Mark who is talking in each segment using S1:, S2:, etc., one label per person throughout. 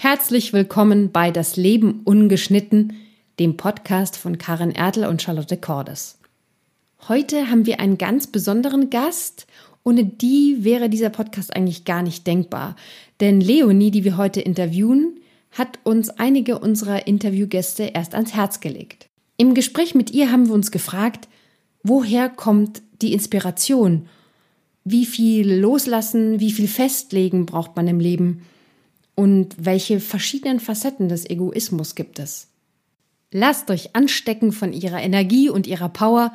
S1: Herzlich willkommen bei Das Leben ungeschnitten, dem Podcast von Karin Ertel und Charlotte Cordes. Heute haben wir einen ganz besonderen Gast. Ohne die wäre dieser Podcast eigentlich gar nicht denkbar. Denn Leonie, die wir heute interviewen, hat uns einige unserer Interviewgäste erst ans Herz gelegt. Im Gespräch mit ihr haben wir uns gefragt, woher kommt die Inspiration? Wie viel loslassen, wie viel festlegen braucht man im Leben? Und welche verschiedenen Facetten des Egoismus gibt es. Lasst euch anstecken von ihrer Energie und ihrer Power.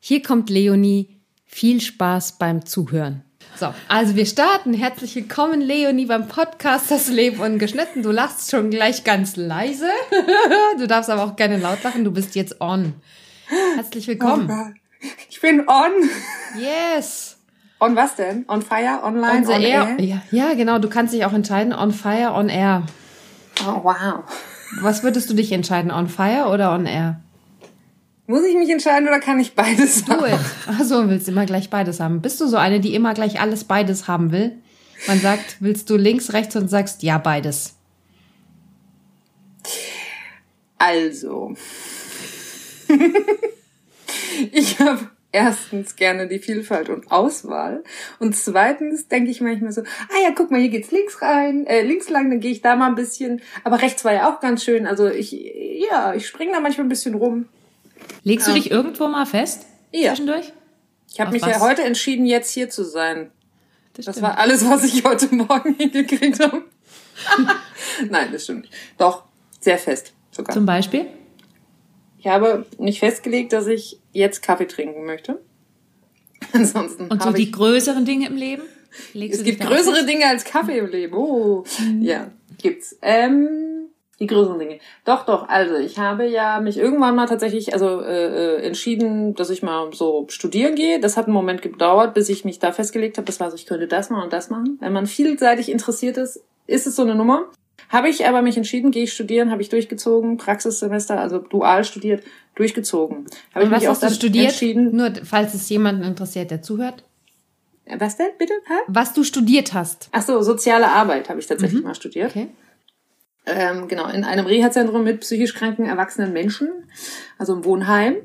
S1: Hier kommt Leonie. Viel Spaß beim Zuhören. So, also wir starten. Herzlich willkommen, Leonie, beim Podcast Das Leben ungeschnitten. Du lachst schon gleich ganz leise. Du darfst aber auch gerne laut lachen. Du bist jetzt on. Herzlich willkommen.
S2: Oh ich bin on.
S1: Yes.
S2: On was denn? On Fire, Online,
S1: on, on air? air? Ja, ja, genau. Du kannst dich auch entscheiden, On Fire, On Air.
S2: Oh, wow.
S1: Was würdest du dich entscheiden, On Fire oder On Air?
S2: Muss ich mich entscheiden oder kann ich beides
S1: haben? Cool. Achso, willst du immer gleich beides haben. Bist du so eine, die immer gleich alles beides haben will? Man sagt, willst du links, rechts und sagst ja beides.
S2: Also. ich habe erstens gerne die Vielfalt und Auswahl und zweitens denke ich manchmal so, ah ja, guck mal, hier geht's links rein, äh, links lang, dann gehe ich da mal ein bisschen, aber rechts war ja auch ganz schön, also ich, ja, ich springe da manchmal ein bisschen rum.
S1: Legst du dich irgendwo mal fest?
S2: Ja.
S1: Zwischendurch?
S2: Ich habe mich was? ja heute entschieden, jetzt hier zu sein. Das, das war alles, was ich heute Morgen hingekriegt habe. Nein, das stimmt nicht. Doch, sehr fest sogar.
S1: Zum Beispiel?
S2: Ich habe nicht festgelegt, dass ich jetzt Kaffee trinken möchte.
S1: Ansonsten. Und so die größeren Dinge im Leben?
S2: Legst es gibt größere? Dinge als Kaffee im Leben. Oh, mhm. ja, gibt's. Ähm, die größeren Dinge. Doch, doch. Also ich habe ja mich irgendwann mal tatsächlich also äh, äh entschieden, dass ich mal so studieren gehe. Das hat einen Moment gedauert, bis ich mich da festgelegt habe. Das war so, ich könnte das machen und das machen. Wenn man vielseitig interessiert ist, ist es so eine Nummer. Habe ich aber mich entschieden, gehe ich studieren, habe ich durchgezogen, Praxissemester, also dual studiert, durchgezogen.
S1: Habe ich was mich hast auch du studiert? Entschieden, Nur falls es jemanden interessiert, der zuhört.
S2: Was denn, bitte?
S1: Hä? Was du studiert hast.
S2: Ach so, soziale Arbeit habe ich tatsächlich mhm. mal studiert. Okay. Ähm, genau, in einem Reha-Zentrum mit psychisch kranken erwachsenen Menschen, also im Wohnheim.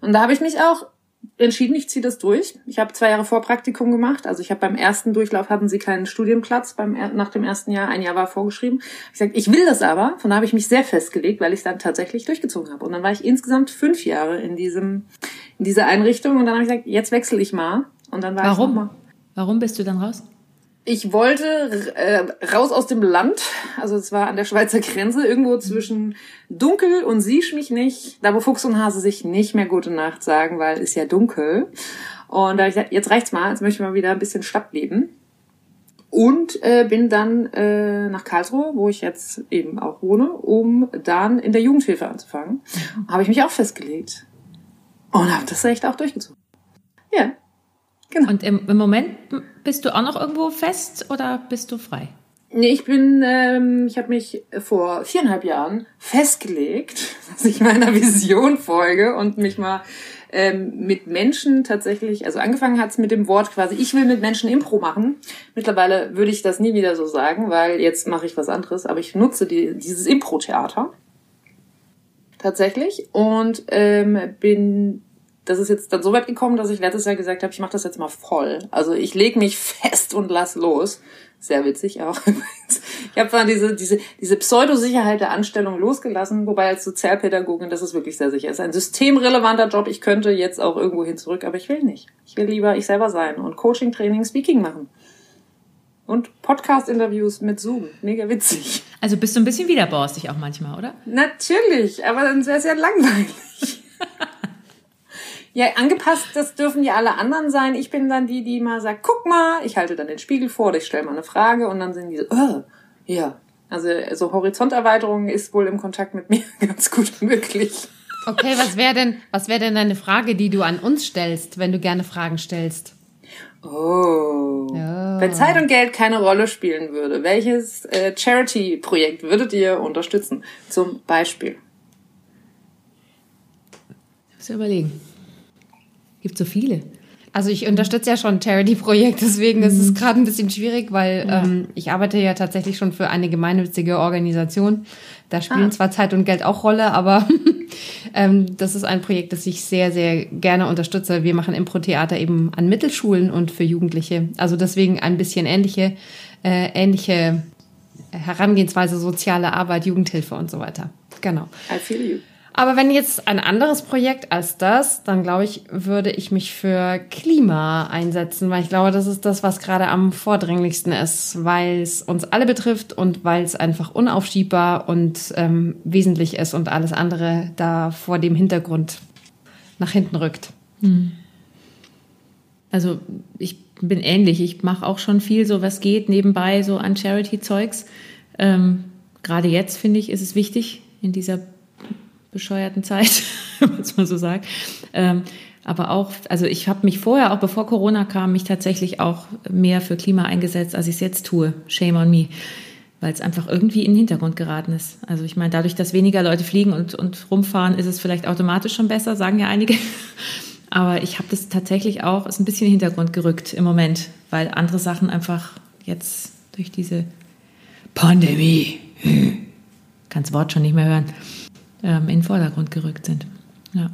S2: Und da habe ich mich auch entschieden, ich ziehe das durch. Ich habe zwei Jahre Vorpraktikum gemacht. Also ich habe beim ersten Durchlauf hatten sie keinen Studienplatz beim nach dem ersten Jahr. Ein Jahr war vorgeschrieben. Ich sagte, ich will das aber. Von da habe ich mich sehr festgelegt, weil ich dann tatsächlich durchgezogen habe. Und dann war ich insgesamt fünf Jahre in diesem in dieser Einrichtung. Und dann habe ich gesagt, jetzt wechsle ich mal. Und dann war
S1: Warum?
S2: ich mal.
S1: Warum bist du dann raus?
S2: Ich wollte äh, raus aus dem Land, also es war an der Schweizer Grenze, irgendwo zwischen dunkel und siehst mich nicht, da wo Fuchs und Hase sich nicht mehr gute Nacht sagen, weil es ja dunkel. Und da ich gesagt, jetzt reicht's mal, jetzt möchte ich mal wieder ein bisschen Stadt leben. Und äh, bin dann äh, nach Karlsruhe, wo ich jetzt eben auch wohne, um dann in der Jugendhilfe anzufangen. Habe ich mich auch festgelegt. Und habe das echt auch durchgezogen. Ja,
S1: Genau. Und im, im Moment bist du auch noch irgendwo fest oder bist du frei?
S2: Nee, ich bin, ähm, ich habe mich vor viereinhalb Jahren festgelegt, dass ich meiner Vision folge und mich mal ähm, mit Menschen tatsächlich, also angefangen hat's mit dem Wort quasi, ich will mit Menschen Impro machen. Mittlerweile würde ich das nie wieder so sagen, weil jetzt mache ich was anderes, aber ich nutze die, dieses Impro-Theater tatsächlich und ähm, bin das ist jetzt dann so weit gekommen, dass ich letztes Jahr gesagt habe, ich mache das jetzt mal voll. Also ich lege mich fest und lass los. Sehr witzig auch. Ich habe zwar diese, diese, diese Pseudosicherheit der Anstellung losgelassen, wobei als Sozialpädagogin das ist wirklich sehr sicher. Es ist ein systemrelevanter Job. Ich könnte jetzt auch irgendwo hin zurück, aber ich will nicht. Ich will lieber ich selber sein und Coaching, Training, Speaking machen. Und Podcast-Interviews mit Zoom. Mega witzig.
S1: Also bist du ein bisschen widerborstig auch manchmal, oder?
S2: Natürlich, aber dann wäre es ja langweilig. Ja, angepasst, das dürfen ja alle anderen sein. Ich bin dann die, die mal sagt, guck mal, ich halte dann den Spiegel vor, ich stelle mal eine Frage und dann sind die so, oh, ja. Also so Horizonterweiterung ist wohl im Kontakt mit mir ganz gut möglich.
S1: Okay, was wäre denn, was wäre denn deine Frage, die du an uns stellst, wenn du gerne Fragen stellst?
S2: Oh. oh. Wenn Zeit und Geld keine Rolle spielen würde, welches äh, Charity-Projekt würdet ihr unterstützen? Zum Beispiel.
S1: Ich muss überlegen. Gibt so viele. Also ich unterstütze ja schon ein Charity-Projekt, deswegen mhm. ist es mhm. gerade ein bisschen schwierig, weil ja. ähm, ich arbeite ja tatsächlich schon für eine gemeinnützige Organisation. Da spielen ah. zwar Zeit und Geld auch Rolle, aber ähm, das ist ein Projekt, das ich sehr, sehr gerne unterstütze. Wir machen Impro-Theater eben an Mittelschulen und für Jugendliche. Also deswegen ein bisschen ähnliche, äh, ähnliche Herangehensweise, soziale Arbeit, Jugendhilfe und so weiter. Genau. I feel you. Aber wenn jetzt ein anderes Projekt als das, dann glaube ich, würde ich mich für Klima einsetzen, weil ich glaube, das ist das, was gerade am vordringlichsten ist, weil es uns alle betrifft und weil es einfach unaufschiebbar und ähm, wesentlich ist und alles andere da vor dem Hintergrund nach hinten rückt. Hm.
S3: Also ich bin ähnlich. Ich mache auch schon viel, so was geht nebenbei, so an Charity-Zeugs. Ähm, Gerade jetzt finde ich, ist es wichtig in dieser bescheuerten Zeit, was man so sagt. Ähm, aber auch, also ich habe mich vorher, auch bevor Corona kam, mich tatsächlich auch mehr für Klima eingesetzt, als ich es jetzt tue. Shame on me. Weil es einfach irgendwie in den Hintergrund geraten ist. Also ich meine, dadurch, dass weniger Leute fliegen und, und rumfahren, ist es vielleicht automatisch schon besser, sagen ja einige. Aber ich habe das tatsächlich auch, ist ein bisschen in den Hintergrund gerückt im Moment, weil andere Sachen einfach jetzt durch diese Pandemie, kann das Wort schon nicht mehr hören, ähm, in den Vordergrund gerückt sind. Ja.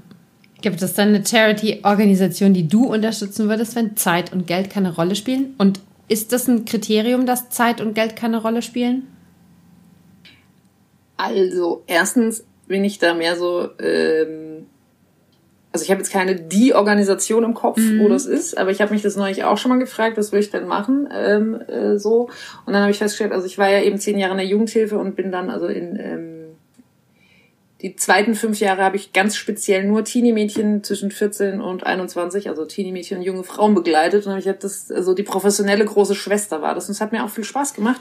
S1: Gibt es dann eine Charity-Organisation, die du unterstützen würdest, wenn Zeit und Geld keine Rolle spielen? Und ist das ein Kriterium, dass Zeit und Geld keine Rolle spielen?
S2: Also, erstens bin ich da mehr so, ähm, also ich habe jetzt keine die Organisation im Kopf, mhm. wo das ist, aber ich habe mich das neulich auch schon mal gefragt, was würde ich denn machen, ähm, äh, so. Und dann habe ich festgestellt, also ich war ja eben zehn Jahre in der Jugendhilfe und bin dann also in ähm, die zweiten fünf Jahre habe ich ganz speziell nur Teenie-Mädchen zwischen 14 und 21, also Teenie-Mädchen und junge Frauen begleitet. Und ich habe das, also die professionelle große Schwester war das. Und es hat mir auch viel Spaß gemacht.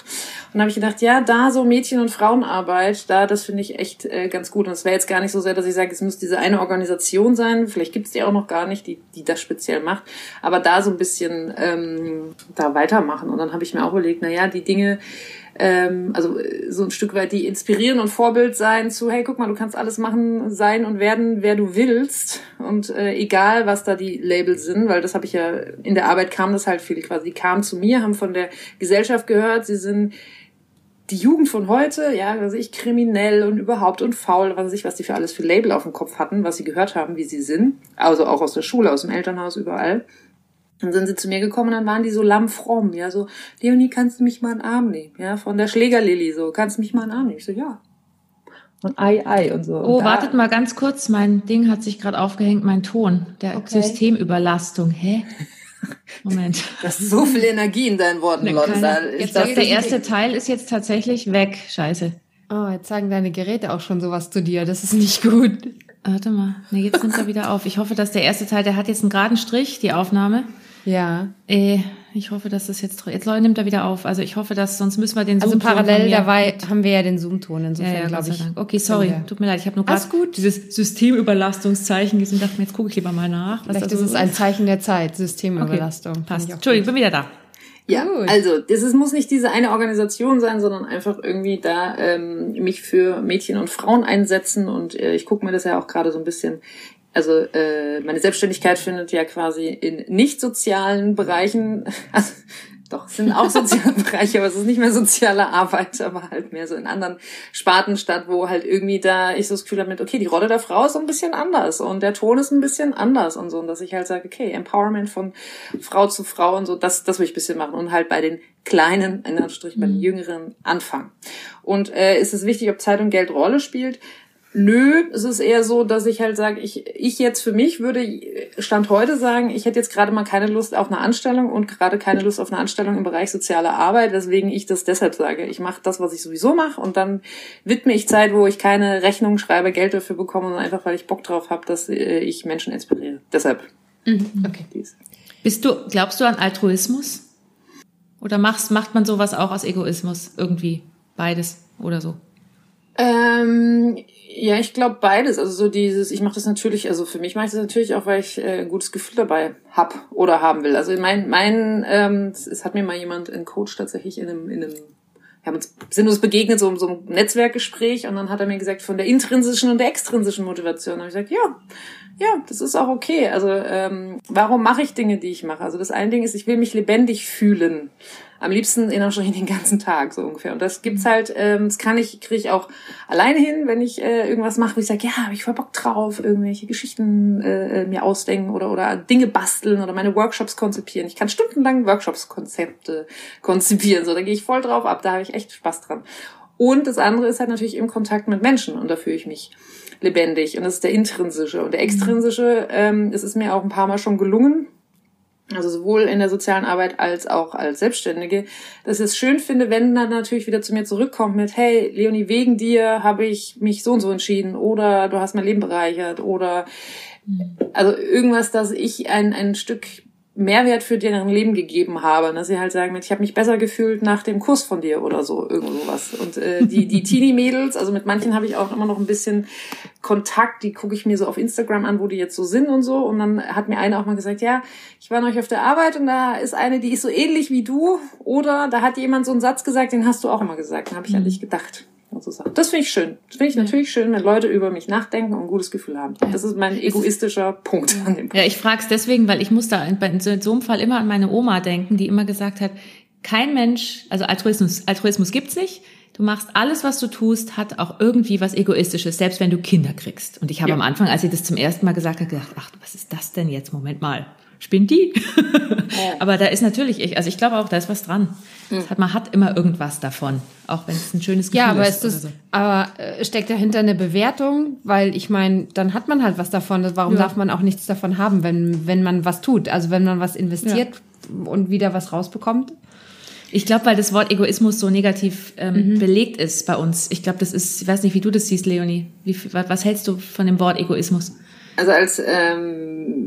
S2: Und habe ich gedacht, ja, da so Mädchen- und Frauenarbeit, da, das finde ich echt äh, ganz gut. Und es wäre jetzt gar nicht so sehr, dass ich sage, es muss diese eine Organisation sein. Vielleicht gibt es die auch noch gar nicht, die, die das speziell macht. Aber da so ein bisschen ähm, da weitermachen. Und dann habe ich mir auch überlegt, na ja, die Dinge, ähm, also äh, so ein Stück weit die inspirieren und Vorbild sein zu, hey, guck mal, du kannst alles machen, sein und werden, wer du willst. Und äh, egal, was da die Labels sind, weil das habe ich ja, in der Arbeit kam das halt viel quasi, die kamen zu mir, haben von der Gesellschaft gehört, sie sind die Jugend von heute, ja, was ich, kriminell und überhaupt und faul, was weiß ich, was die für alles für Label auf dem Kopf hatten, was sie gehört haben, wie sie sind. Also auch aus der Schule, aus dem Elternhaus, überall. Dann sind sie zu mir gekommen und dann waren die so lammfromm, ja, so, Leonie, kannst du mich mal in den Arm nehmen? Ja, von der Schlägerlilly, so, kannst du mich mal in den Arm nehmen? Ich so, ja. Und Ei, Ei und so.
S3: Oh, und wartet mal ganz kurz, mein Ding hat sich gerade aufgehängt, mein Ton, der okay. Systemüberlastung. Hä? Moment.
S2: Das ist so viel Energie in deinen Worten, Lotte.
S3: Jetzt das der erste Teil ist jetzt tatsächlich weg. Scheiße.
S1: Oh, jetzt sagen deine Geräte auch schon sowas zu dir. Das ist nicht gut.
S3: Warte mal. Nee, jetzt nimmt er wieder auf. Ich hoffe, dass der erste Teil, der hat jetzt einen geraden Strich, die Aufnahme.
S1: Ja.
S3: Äh, ich hoffe, dass das jetzt jetzt nimmt er wieder auf. Also ich hoffe, dass sonst müssen wir den
S1: Zoom Also parallel dabei haben wir ja den Zoom-Ton insofern, ja, ja, glaube ich.
S3: Okay, sorry, tut mir leid, ich habe nur gerade dieses Systemüberlastungszeichen gesehen. Dachte mir, jetzt gucke ich lieber mal nach.
S1: Was Vielleicht das ist es ein Zeichen der Zeit, Systemüberlastung. Okay,
S3: passt. Entschuldigung, bin wieder da.
S2: Ja, Gut. also das ist, muss nicht diese eine Organisation sein, sondern einfach irgendwie da ähm, mich für Mädchen und Frauen einsetzen und äh, ich gucke mir das ja auch gerade so ein bisschen also äh, meine Selbstständigkeit findet ja quasi in nicht sozialen Bereichen, also doch, es sind auch soziale Bereiche, aber es ist nicht mehr soziale Arbeit, aber halt mehr so in anderen Sparten statt, wo halt irgendwie da ich so das Gefühl habe mit, okay, die Rolle der Frau ist so ein bisschen anders und der Ton ist ein bisschen anders und so. Und dass ich halt sage, okay, Empowerment von Frau zu Frau und so, das, das will ich ein bisschen machen und halt bei den Kleinen, in Anführungsstrichen, bei den mhm. Jüngeren anfangen. Und äh, ist es wichtig, ob Zeit und Geld Rolle spielt? Nö, es ist eher so, dass ich halt sage, ich, ich jetzt für mich würde Stand heute sagen, ich hätte jetzt gerade mal keine Lust auf eine Anstellung und gerade keine Lust auf eine Anstellung im Bereich soziale Arbeit, weswegen ich das deshalb sage. Ich mache das, was ich sowieso mache und dann widme ich Zeit, wo ich keine Rechnung schreibe, Geld dafür bekomme, sondern einfach, weil ich Bock drauf habe, dass äh, ich Menschen inspiriere. Deshalb.
S3: Mhm. Okay. Dies. Bist du, glaubst du an Altruismus? Oder machst, macht man sowas auch aus Egoismus irgendwie? Beides oder so?
S2: Ähm, ja, ich glaube beides. Also so dieses, ich mache das natürlich, also für mich mache ich das natürlich auch, weil ich äh, ein gutes Gefühl dabei hab oder haben will. Also mein, mein, ähm, es hat mir mal jemand, ein Coach tatsächlich in einem, in einem wir haben uns sinnlos begegnet, so, so einem Netzwerkgespräch und dann hat er mir gesagt, von der intrinsischen und der extrinsischen Motivation. Habe ich gesagt, ja, ja, das ist auch okay. Also ähm, warum mache ich Dinge, die ich mache? Also das eine Ding ist, ich will mich lebendig fühlen. Am liebsten in Anführungsstrichen den ganzen Tag so ungefähr. Und das gibt's halt, ähm, das kann ich, kriege ich auch alleine hin, wenn ich äh, irgendwas mache, wo ich sage, ja, habe ich voll Bock drauf, irgendwelche Geschichten äh, mir ausdenken oder oder Dinge basteln oder meine Workshops konzipieren. Ich kann stundenlang Workshops-Konzepte konzipieren. So, da gehe ich voll drauf ab, da habe ich echt Spaß dran. Und das andere ist halt natürlich im Kontakt mit Menschen und da fühle ich mich lebendig. Und das ist der intrinsische. Und der extrinsische, ähm, es ist mir auch ein paar Mal schon gelungen, also sowohl in der sozialen Arbeit als auch als Selbstständige, dass ich es schön finde, wenn dann natürlich wieder zu mir zurückkommt mit, hey, Leonie, wegen dir habe ich mich so und so entschieden oder du hast mein Leben bereichert oder also irgendwas, dass ich ein, ein Stück Mehrwert für deren Leben gegeben habe, dass sie halt sagen, ich habe mich besser gefühlt nach dem Kurs von dir oder so, irgend sowas. Und äh, die, die Teenie-Mädels, also mit manchen habe ich auch immer noch ein bisschen Kontakt, die gucke ich mir so auf Instagram an, wo die jetzt so sind und so. Und dann hat mir eine auch mal gesagt, ja, ich war neulich auf der Arbeit und da ist eine, die ist so ähnlich wie du. Oder da hat jemand so einen Satz gesagt, den hast du auch immer gesagt. Dann habe ich an dich gedacht und so Sachen. Das finde ich schön. Das finde ich ja. natürlich schön, wenn Leute über mich nachdenken und ein gutes Gefühl haben. Ja. Das ist mein egoistischer ist, Punkt
S3: an dem Punkt. Ja, ich frage es deswegen, weil ich muss da in so einem Fall immer an meine Oma denken, die immer gesagt hat, kein Mensch, also Altruismus, Altruismus gibt's nicht. Du machst alles, was du tust, hat auch irgendwie was Egoistisches, selbst wenn du Kinder kriegst. Und ich habe ja. am Anfang, als sie das zum ersten Mal gesagt hat, gedacht, ach, was ist das denn jetzt? Moment mal spinnt die? Aber da ist natürlich, ich, also ich glaube auch, da ist was dran. Mhm. Hat, man hat immer irgendwas davon, auch wenn es ein schönes Gefühl
S1: ja, aber
S3: ist.
S1: ist das, so. Aber äh, steckt dahinter eine Bewertung? Weil ich meine, dann hat man halt was davon. Warum ja. darf man auch nichts davon haben, wenn, wenn man was tut? Also wenn man was investiert ja. und wieder was rausbekommt?
S3: Ich glaube, weil das Wort Egoismus so negativ ähm, mhm. belegt ist bei uns. Ich glaube, das ist, ich weiß nicht, wie du das siehst, Leonie. Wie, was hältst du von dem Wort Egoismus?
S2: Also als ähm,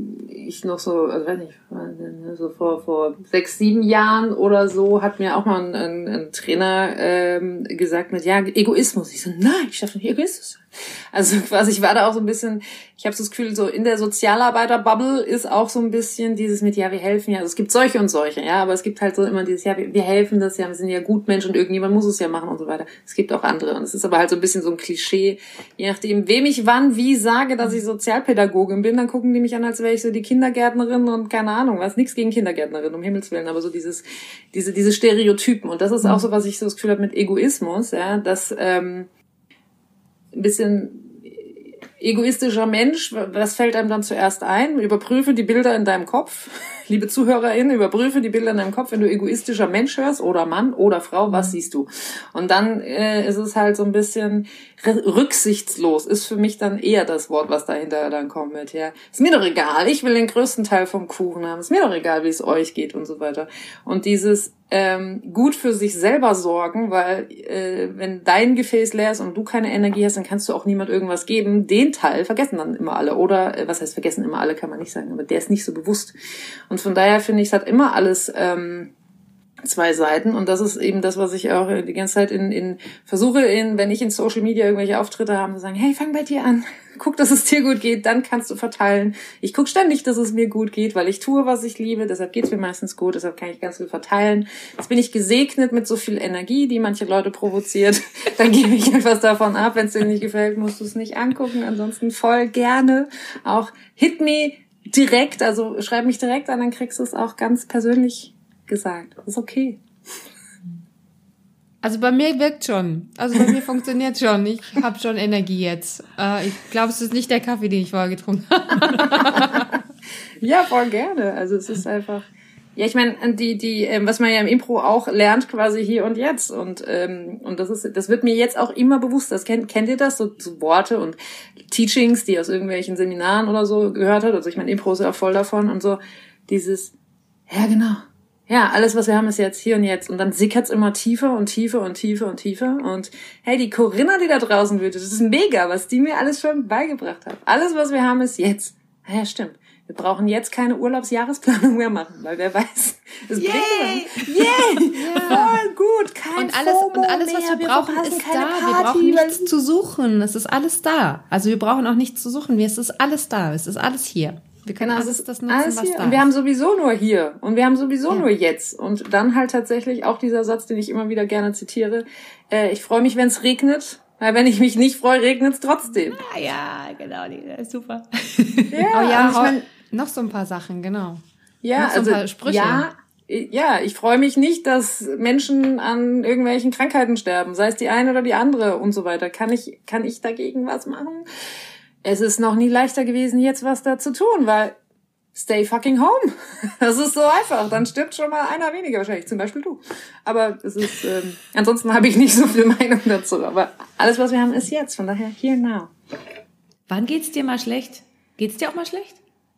S2: ich noch so, also weiß nicht, so vor, vor sechs, sieben Jahren oder so, hat mir auch mal ein, ein, ein Trainer ähm, gesagt mit, ja, Egoismus. Ich so, nein, ich darf nicht Egoismus sein. Also quasi, ich war da auch so ein bisschen, ich habe so das Gefühl, so in der Sozialarbeiter-Bubble ist auch so ein bisschen dieses mit, ja, wir helfen ja. Also es gibt solche und solche, ja, aber es gibt halt so immer dieses, ja, wir, wir helfen das ja, wir sind ja gut Mensch und irgendjemand muss es ja machen und so weiter. Es gibt auch andere. Und es ist aber halt so ein bisschen so ein Klischee, je nachdem, wem ich wann wie sage, dass ich Sozialpädagogin bin, dann gucken die mich an, als wäre ich so die Kindergärtnerin und keine Ahnung, was, nichts gegen Kindergärtnerin, um Himmels Willen, aber so dieses, diese, diese Stereotypen. Und das ist auch so, was ich so das Gefühl habe mit Egoismus, ja, dass ähm, ein bisschen egoistischer Mensch, was fällt einem dann zuerst ein? Überprüfe die Bilder in deinem Kopf. Liebe ZuhörerInnen, überprüfe die Bilder in deinem Kopf, wenn du egoistischer Mensch hörst oder Mann oder Frau, was siehst du? Und dann äh, ist es halt so ein bisschen rücksichtslos, ist für mich dann eher das Wort, was dahinter dann kommt mit, ja. Ist mir doch egal, ich will den größten Teil vom Kuchen haben, ist mir doch egal, wie es euch geht und so weiter. Und dieses ähm, gut für sich selber sorgen, weil äh, wenn dein Gefäß leer ist und du keine Energie hast, dann kannst du auch niemand irgendwas geben. Den Teil vergessen dann immer alle. Oder äh, was heißt vergessen immer alle, kann man nicht sagen, aber der ist nicht so bewusst. Und von daher finde ich, es hat immer alles ähm, zwei Seiten. Und das ist eben das, was ich auch die ganze Zeit in, in versuche, in, wenn ich in Social Media irgendwelche Auftritte habe, zu sagen, hey, fang bei dir an, guck, dass es dir gut geht, dann kannst du verteilen. Ich guck ständig, dass es mir gut geht, weil ich tue, was ich liebe, deshalb geht's mir meistens gut, deshalb kann ich ganz viel verteilen. Jetzt bin ich gesegnet mit so viel Energie, die manche Leute provoziert, dann gebe ich etwas davon ab, wenn es dir nicht gefällt, musst du es nicht angucken, ansonsten voll gerne auch. Hit me direkt, also schreib mich direkt an, dann kriegst du es auch ganz persönlich gesagt. Das ist okay.
S1: Also bei mir wirkt schon. Also bei mir funktioniert schon. Ich habe schon Energie jetzt. Äh, ich glaube, es ist nicht der Kaffee, den ich vorher getrunken habe.
S2: ja, voll gerne. Also es ist einfach. Ja, ich meine, die, die, ähm, was man ja im Impro auch lernt, quasi hier und jetzt. Und, ähm, und das ist, das wird mir jetzt auch immer bewusst. Das kennt, kennt ihr das? So, so Worte und Teachings, die aus irgendwelchen Seminaren oder so gehört hat. Also ich meine, Impro ist ja voll davon und so. Dieses, ja genau, ja, alles, was wir haben, ist jetzt hier und jetzt. Und dann sickert's immer tiefer und tiefer und tiefer und tiefer. Und hey, die Corinna, die da draußen wütet, das ist mega, was die mir alles schon beigebracht hat. Alles, was wir haben, ist jetzt. Ja, stimmt. Wir brauchen jetzt keine Urlaubsjahresplanung mehr machen, weil wer weiß, es Yay! bringt Yay!
S1: ja. Voll gut, kein und alles, FOMO und alles, was wir, wir brauchen, ist da. Party, wir brauchen nichts zu suchen. Es ist alles da. Also wir brauchen auch nichts zu suchen. Es ist alles da. Es ist alles hier. Wir können
S2: Genau,
S1: alles das nutzen,
S2: alles
S1: was
S2: hier.
S1: da
S2: Und wir haben sowieso nur hier. Und wir haben sowieso
S1: Ja.
S2: nur jetzt. Und dann halt tatsächlich auch dieser Satz, den ich immer wieder gerne zitiere. Äh, ich freue mich, wenn es regnet. Weil wenn ich mich nicht freue, regnet es trotzdem.
S3: Ah, ja, genau, die, ist super.
S2: Ja,
S1: Oh ja,
S2: ich mein,
S1: noch so ein paar Sachen, genau.
S2: ja,
S1: noch so ein
S2: also,
S1: paar Sprüche.
S2: ja, ja, ich freue mich nicht, dass Menschen an irgendwelchen Krankheiten sterben, sei es die eine oder die andere und so weiter. Kann ich, kann ich dagegen was machen? Es ist noch nie leichter gewesen, jetzt was da zu tun, weil stay fucking home. Das ist so einfach. Dann stirbt schon mal einer weniger wahrscheinlich, zum Beispiel du. Aber es ist, ähm, ansonsten habe ich nicht so viel Meinung dazu. Aber alles, was wir haben, ist jetzt. Von daher, here now.
S3: Wann geht's dir mal schlecht? Geht's dir auch mal schlecht?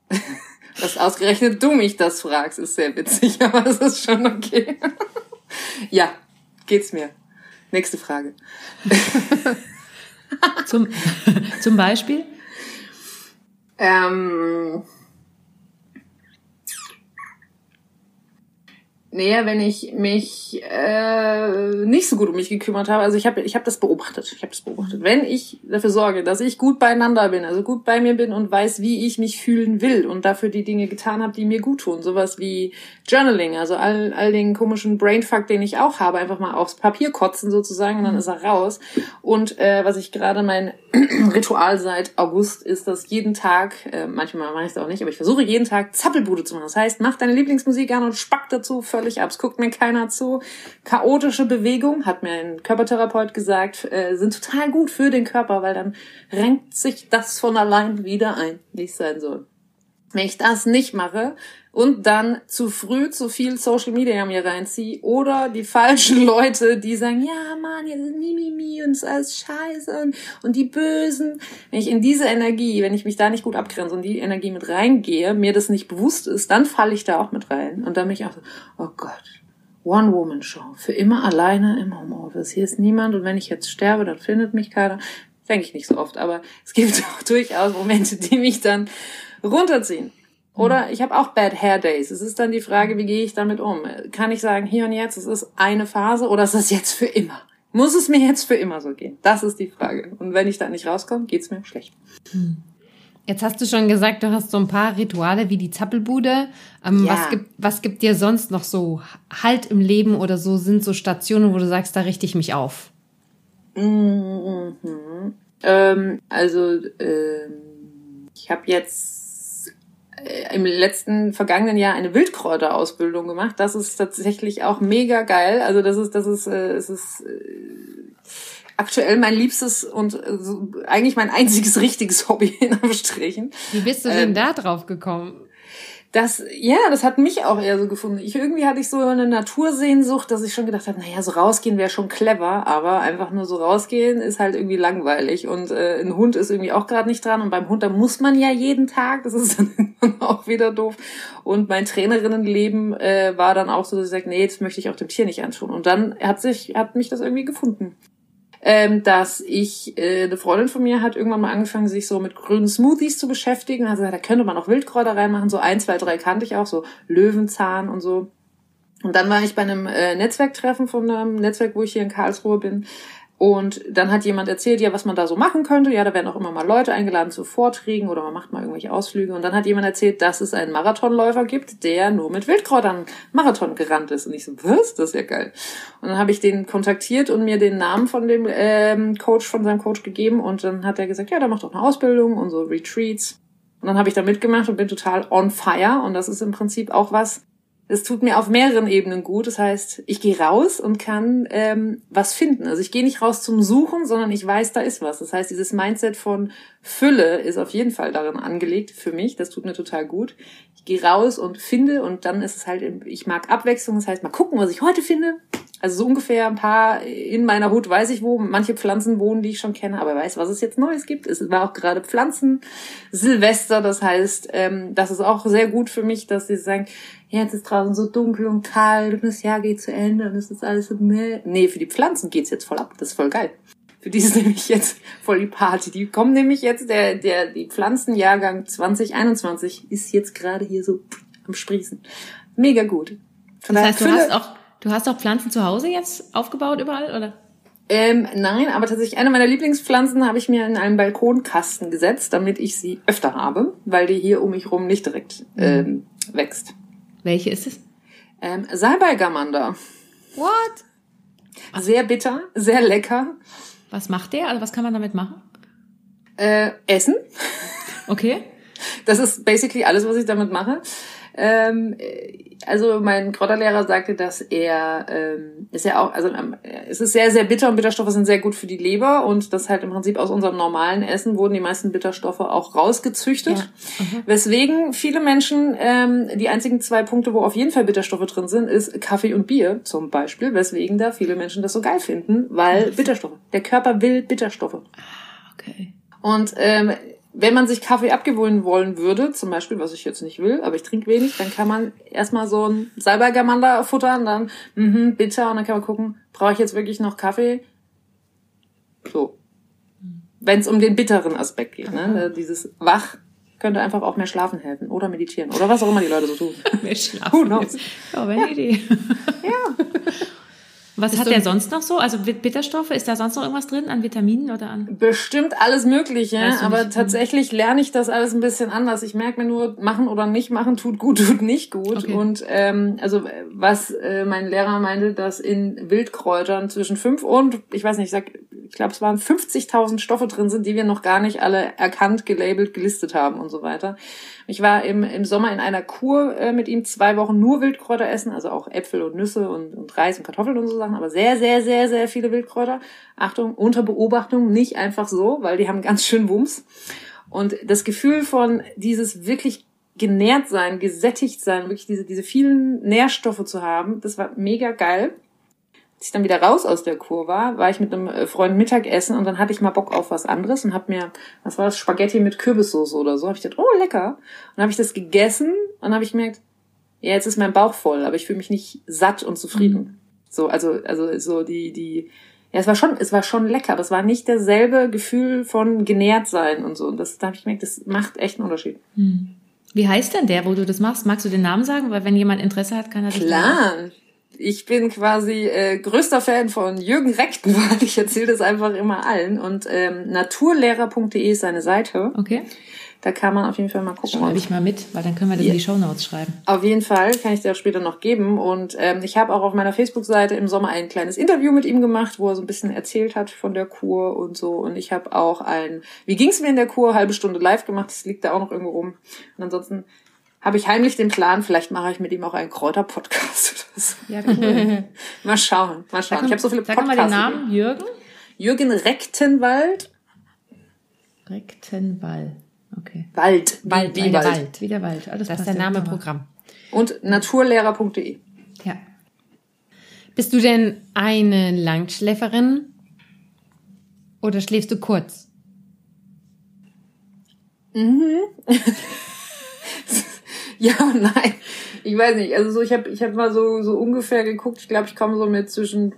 S2: Dass ausgerechnet du mich das fragst, ist sehr witzig, aber es ist schon okay. ja, geht's mir. Nächste Frage.
S3: Zum, zum Beispiel?
S2: Ähm, Naja, wenn ich mich äh, nicht so gut um mich gekümmert habe, also ich habe ich hab das beobachtet, ich habe das beobachtet. Wenn ich dafür sorge, dass ich gut beieinander bin, also gut bei mir bin und weiß, wie ich mich fühlen will und dafür die Dinge getan habe, die mir gut tun, sowas wie Journaling, also all, all den komischen Brainfuck, den ich auch habe, einfach mal aufs Papier kotzen sozusagen und dann ist er raus. Und äh, was ich gerade mein Ritual seit August ist, dass jeden Tag, äh, manchmal mache ich es auch nicht, aber ich versuche jeden Tag Zappelbude zu machen. Das heißt, mach deine Lieblingsmusik an und spack dazu völlig ab. Es guckt mir keiner zu. Chaotische Bewegung, hat mir ein Körpertherapeut gesagt, äh, sind total gut für den Körper, weil dann renkt sich das von allein wieder ein, wie es sein soll. Wenn ich das nicht mache und dann zu früh zu viel Social Media mir reinziehe oder die falschen Leute, die sagen, ja Mann, ihr sind Mimimi und es ist alles scheiße und, und die Bösen. Wenn ich in diese Energie, wenn ich mich da nicht gut abgrenze und die Energie mit reingehe, mir das nicht bewusst ist, dann falle ich da auch mit rein. Und dann bin ich auch so, oh Gott, One-Woman-Show, für immer alleine im Homeoffice. Hier ist niemand und wenn ich jetzt sterbe, dann findet mich keiner. Denke ich nicht so oft, aber es gibt auch durchaus Momente, die mich dann runterziehen. Oder ich habe auch Bad Hair Days. Es ist dann die Frage, wie gehe ich damit um? Kann ich sagen, hier und jetzt, es ist eine Phase oder ist das jetzt für immer? Muss es mir jetzt für immer so gehen? Das ist die Frage. Und wenn ich da nicht rauskomme, geht's mir schlecht.
S1: Jetzt hast du schon gesagt, du hast so ein paar Rituale wie die Zappelbude. Ähm,
S2: Ja.
S1: was, gibt, was gibt dir sonst noch so Halt im Leben oder so sind so Stationen, wo du sagst, da richte ich mich auf?
S2: Mhm. Ähm, also ähm, ich habe jetzt im letzten vergangenen Jahr eine Wildkräuterausbildung gemacht. Das ist tatsächlich auch mega geil. Also das ist das ist äh, es ist äh, aktuell mein liebstes und äh, eigentlich mein einziges richtiges Hobby in Anstrichen.
S1: Wie bist du denn da drauf gekommen?
S2: Das, ja, das hat mich auch eher so gefunden. Ich irgendwie hatte ich so eine Natursehnsucht, dass ich schon gedacht habe, naja, so rausgehen wäre schon clever, aber einfach nur so rausgehen ist halt irgendwie langweilig. Und äh, ein Hund ist irgendwie auch gerade nicht dran. Und beim Hund, da muss man ja jeden Tag, das ist dann auch wieder doof. Und mein Trainerinnenleben äh, war dann auch so, dass ich sage, nee, das möchte ich auch dem Tier nicht antun. Und dann hat sich, hat mich das irgendwie gefunden ähm, dass ich, äh, eine Freundin von mir hat irgendwann mal angefangen, sich so mit grünen Smoothies zu beschäftigen. Gesagt, da könnte man auch Wildkräuter reinmachen. So ein, zwei, drei kannte ich auch, so Löwenzahn und so. Und dann war ich bei einem äh, Netzwerktreffen von einem Netzwerk, wo ich hier in Karlsruhe bin. Und dann hat jemand erzählt, ja, was man da so machen könnte. Ja, da werden auch immer mal Leute eingeladen zu Vorträgen oder man macht mal irgendwelche Ausflüge. Und dann hat jemand erzählt, dass es einen Marathonläufer gibt, der nur mit Wildkräutern Marathon gerannt ist. Und ich so, was? Das ist ja geil. Und dann habe ich den kontaktiert und mir den Namen von dem ähm, Coach, von seinem Coach gegeben. Und dann hat er gesagt, ja, der macht auch eine Ausbildung und so Retreats. Und dann habe ich da mitgemacht und bin total on fire. Und das ist im Prinzip auch was, es tut mir auf mehreren Ebenen gut. Das heißt, ich gehe raus und kann ähm, was finden. Also ich gehe nicht raus zum Suchen, sondern ich weiß, da ist was. Das heißt, dieses Mindset von Fülle ist auf jeden Fall darin angelegt für mich. Das tut mir total gut. Ich gehe raus und finde und dann ist es halt, ich mag Abwechslung. Das heißt, mal gucken, was ich heute finde. Also so ungefähr ein paar in meiner Hut weiß ich, wo manche Pflanzen wohnen, die ich schon kenne, aber weiß, was es jetzt Neues gibt. Es war auch gerade Pflanzen Silvester, das heißt, ähm, das ist auch sehr gut für mich, dass sie sagen, jetzt ist draußen so dunkel und kalt und das Jahr geht zu Ende und es ist alles so meh. Nee, für die Pflanzen geht's jetzt voll ab. Das ist voll geil. Für die ist nämlich jetzt voll die Party. Die kommen nämlich jetzt, der, der, die Pflanzenjahrgang 2021 ist jetzt gerade hier so am Sprießen. Mega gut. Von
S3: Das heißt, du hast auch, du hast auch Pflanzen zu Hause jetzt aufgebaut überall, oder?
S2: Ähm, nein, aber tatsächlich eine meiner Lieblingspflanzen habe ich mir in einen Balkonkasten gesetzt, damit ich sie öfter habe, weil die hier um mich rum nicht direkt ähm, wächst.
S3: Welche ist es?
S2: Ähm, Salbeigamander.
S1: What?
S2: Sehr bitter, sehr lecker.
S3: Was macht der? Also was kann man damit machen?
S2: Äh, Essen.
S3: Okay.
S2: Das ist basically alles, was ich damit mache. Ähm, äh, also mein Kräuterlehrer sagte, dass er ähm, ist ja auch, also ähm, es ist sehr, sehr bitter und Bitterstoffe sind sehr gut für die Leber und das halt im Prinzip aus unserem normalen Essen wurden die meisten Bitterstoffe auch rausgezüchtet. Weswegen viele Menschen, ähm, die einzigen zwei Punkte, wo auf jeden Fall Bitterstoffe drin sind, ist Kaffee und Bier zum Beispiel, weswegen da viele Menschen das so geil finden, weil Bitterstoffe. Der Körper will Bitterstoffe.
S3: Okay.
S2: Und ähm, wenn man sich Kaffee abgewöhnen wollen würde, zum Beispiel, was ich jetzt nicht will, aber ich trinke wenig, dann kann man erstmal so ein Salbeigamander futtern, dann mhm, bitter und dann kann man gucken, brauche ich jetzt wirklich noch Kaffee? So. Wenn es um den bitteren Aspekt geht, ne? Dieses wach könnte einfach auch mehr schlafen helfen oder meditieren oder was auch immer die Leute so tun. Who
S3: schlafen.
S2: knows?
S3: Oh, eine Idee.
S2: Ja.
S3: Was
S1: Bist
S3: hat der sonst noch so? Also Bit- Bitterstoffe, ist da sonst noch irgendwas drin an Vitaminen oder an?
S2: Bestimmt alles Mögliche,
S3: Weißt du
S2: aber
S3: nicht,
S2: tatsächlich lerne ich das alles ein bisschen anders. Ich merke mir nur, machen oder nicht machen tut gut, tut nicht gut.
S3: Okay.
S2: Und ähm, also was äh, mein Lehrer meinte, dass in Wildkräutern zwischen fünf und, ich weiß nicht, ich sag, ich glaube, es waren 50.000 Stoffe drin sind, die wir noch gar nicht alle erkannt, gelabelt, gelistet haben und so weiter. Ich war im, im Sommer in einer Kur äh, mit ihm zwei Wochen nur Wildkräuter essen, also auch Äpfel und Nüsse und, und Reis und Kartoffeln und so Sachen, aber sehr, sehr, sehr, sehr viele Wildkräuter. Achtung, unter Beobachtung, nicht einfach so, weil die haben ganz schön Wumms. Und das Gefühl von dieses wirklich genährt sein, gesättigt sein, wirklich diese, diese vielen Nährstoffe zu haben, das war mega geil. Als ich dann wieder raus aus der Kur war, war ich mit einem äh, Freund Mittagessen und dann hatte ich mal Bock auf was anderes und hab mir, was war das, Spaghetti mit Kürbissoße oder so. Hab ich gedacht, oh lecker. Und dann habe ich das gegessen und habe ich gemerkt, ja, jetzt ist mein Bauch voll, aber ich fühle mich nicht satt und zufrieden. So, also, also so die, die, ja, es war schon, es war schon lecker, aber es war nicht derselbe Gefühl von genährt sein und so. Und das, da habe ich gemerkt, das macht echt einen Unterschied.
S3: Wie heißt denn der, wo du das machst? Magst du den Namen sagen? Weil wenn jemand Interesse hat, kann er sich
S2: Klar. Ich bin quasi äh, größter Fan von Jürgen Rechtenwald. Ich erzähle das einfach immer allen. Und ähm, naturlehrer.de ist seine Seite.
S3: Okay.
S2: Da kann man auf jeden Fall mal gucken.
S3: Schreibe ich mal mit, weil dann können wir das
S2: Ja.
S3: in die Shownotes schreiben.
S2: Auf jeden Fall kann ich dir auch später noch geben. Und ähm, ich habe auch auf meiner Facebook-Seite im Sommer ein kleines Interview mit ihm gemacht, wo er so ein bisschen erzählt hat von der Kur und so. Und ich habe auch ein, wie ging's mir in der Kur, halbe Stunde live gemacht. Das liegt da auch noch irgendwo rum. Und ansonsten habe ich heimlich den Plan, vielleicht mache ich mit ihm auch einen Kräuter-Podcast oder so.
S3: Ja, cool.
S2: Mal schauen, mal schauen. Ich habe so viele
S3: Sag mal
S2: Podcasts.
S3: den Namen. Jürgen?
S2: Jürgen Rechtenwald.
S3: Rektenball. Okay.
S2: Wald. wie-
S1: Wald,
S2: wie
S1: wie der
S2: Wald.
S1: Wald.
S3: Wie der Wald. Alles
S1: Das ist der Name. Programm.
S2: Und naturlehrer.de.
S3: Ja.
S1: Bist du denn eine Langschläferin oder schläfst du kurz?
S2: Ja, nein. Ich weiß nicht. Also so, ich habe ich hab mal so, so ungefähr geguckt. Ich glaube, ich komme so mit zwischen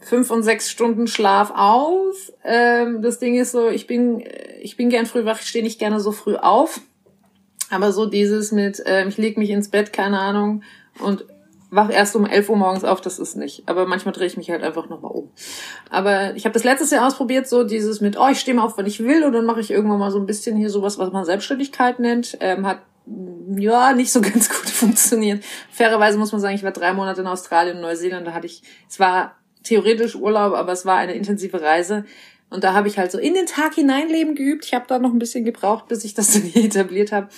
S2: fünf und sechs Stunden Schlaf aus. Ähm, das Ding ist so, ich bin, äh, ich bin gern früh wach, ich stehe nicht gerne so früh auf. Aber so dieses mit, ähm, ich leg mich ins Bett, keine Ahnung, und wach erst um 11 Uhr morgens auf, das ist nicht. Aber manchmal drehe ich mich halt einfach nochmal um. Aber ich habe das letztes Jahr ausprobiert, so dieses mit, oh, ich stehe mal auf, wenn ich will, und dann mache ich irgendwann mal so ein bisschen hier sowas, was man Selbstständigkeit nennt. Ähm, hat ja nicht so ganz gut funktioniert. Fairerweise muss man sagen, ich war drei Monate in Australien und Neuseeland, da hatte ich, es war theoretisch Urlaub, aber es war eine intensive Reise. Und da habe ich halt so in den Tag hineinleben geübt. Ich habe da noch ein bisschen gebraucht, bis ich das dann hier etabliert habe.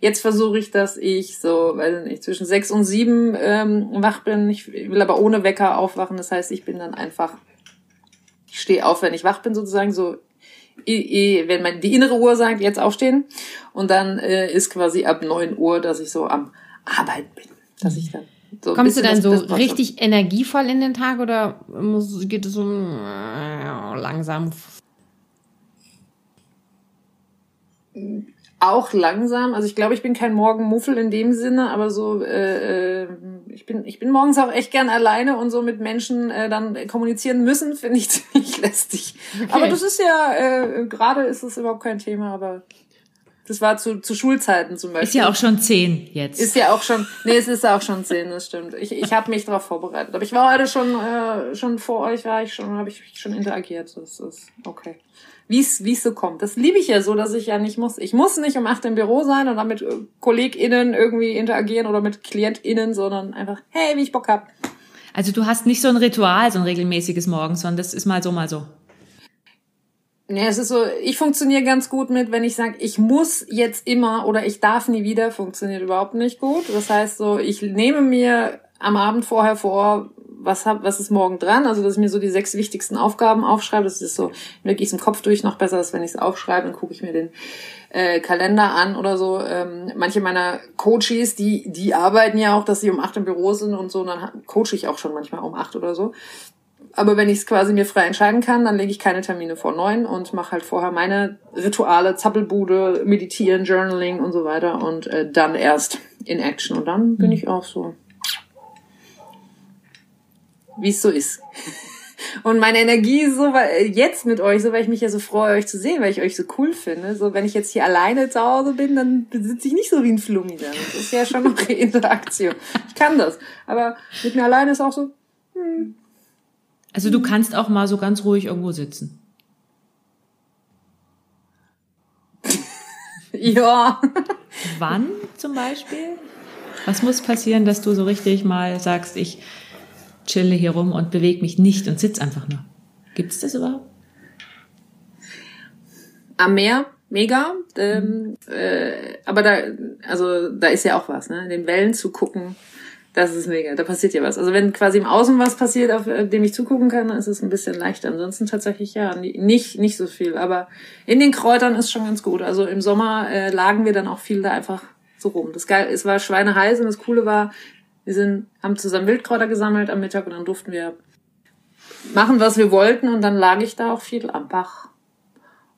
S2: Jetzt versuche ich, dass ich so, weiß nicht, zwischen sechs und sieben ähm, wach bin. Ich will aber ohne Wecker aufwachen. Das heißt, ich bin dann einfach, ich stehe auf, wenn ich wach bin sozusagen. So, wenn mein, die innere Uhr sagt, jetzt aufstehen. Und dann äh, ist quasi ab neun Uhr, dass ich so am Arbeiten bin. Dass ich dann so
S1: Kommst du dann so
S2: schon.
S1: richtig energievoll in den Tag oder muss, geht es so äh, langsam?
S2: auch langsam. Also ich glaube, ich bin kein Morgenmuffel in dem Sinne, aber so äh, äh, ich bin ich bin morgens auch echt gern alleine und so mit Menschen äh, dann kommunizieren müssen, finde ich ziemlich lästig. Aber das ist ja äh, gerade ist es überhaupt kein Thema, aber Das war zu, zu Schulzeiten zum Beispiel.
S3: Ist ja auch schon zehn jetzt.
S2: Ist ja auch schon, nee, es ist auch schon zehn, das stimmt. Ich, ich habe mich darauf vorbereitet. Aber ich war heute schon, äh, schon vor euch, war ich schon, habe ich schon interagiert. Das ist okay. Wie es wie es so kommt. Das liebe ich ja so, dass ich ja nicht muss. Ich muss nicht um acht im Büro sein und dann mit äh, KollegInnen irgendwie interagieren oder mit KlientInnen, sondern einfach, hey, wie ich Bock hab.
S3: Also du hast nicht so ein Ritual, so ein regelmäßiges morgens, sondern das ist mal so, mal so.
S2: Ja, es ist so, ich funktioniere ganz gut mit, wenn ich sage, ich muss jetzt immer oder ich darf nie wieder, funktioniert überhaupt nicht gut. Das heißt so, ich nehme mir am Abend vorher vor, was hab, was ist morgen dran? Also, dass ich mir so die sechs wichtigsten Aufgaben aufschreibe. Das ist so, es im Kopf durch noch besser, als wenn ich es aufschreibe, dann gucke ich mir den äh, Kalender an oder so. Ähm, manche meiner Coaches, die, die arbeiten ja auch, dass sie um acht im Büro sind und so, und dann coache ich auch schon manchmal um acht oder so. Aber wenn ich es quasi mir frei entscheiden kann, dann lege ich keine Termine vor neun und mache halt vorher meine Rituale, Zappelbude, Meditieren, Journaling und so weiter und äh, dann erst in Action. Und dann bin ich auch so, wie es so ist. Und meine Energie ist so, weil jetzt mit euch, so weil ich mich ja so freue, euch zu sehen, weil ich euch so cool finde. So, wenn ich jetzt hier alleine zu Hause bin, dann sitze ich nicht so wie ein Flummi dann. Das ist ja schon noch Interaktion. Ich kann das. Aber mit mir alleine ist auch so, hm,
S3: Also du kannst auch mal so ganz ruhig irgendwo sitzen.
S2: ja.
S3: Wann zum Beispiel? Was muss passieren, dass du so richtig mal sagst, ich chille hier rum und bewege mich nicht und sitz einfach nur? Gibt's das überhaupt?
S2: Am Meer, mega. Ähm, äh, aber da, also da ist ja auch was, ne? Den Wellen zu gucken, das ist mega. Da passiert ja was. Also wenn quasi im Außen was passiert, auf äh, dem ich zugucken kann, dann ist es ein bisschen leichter. Ansonsten tatsächlich ja, nicht nicht so viel. Aber in den Kräutern ist schon ganz gut. Also im Sommer äh, lagen wir dann auch viel da einfach so rum. Das geil, es war schweineheiß und das Coole war, wir sind, haben zusammen Wildkräuter gesammelt am Mittag und dann durften wir machen, was wir wollten und dann lag ich da auch viel am Bach.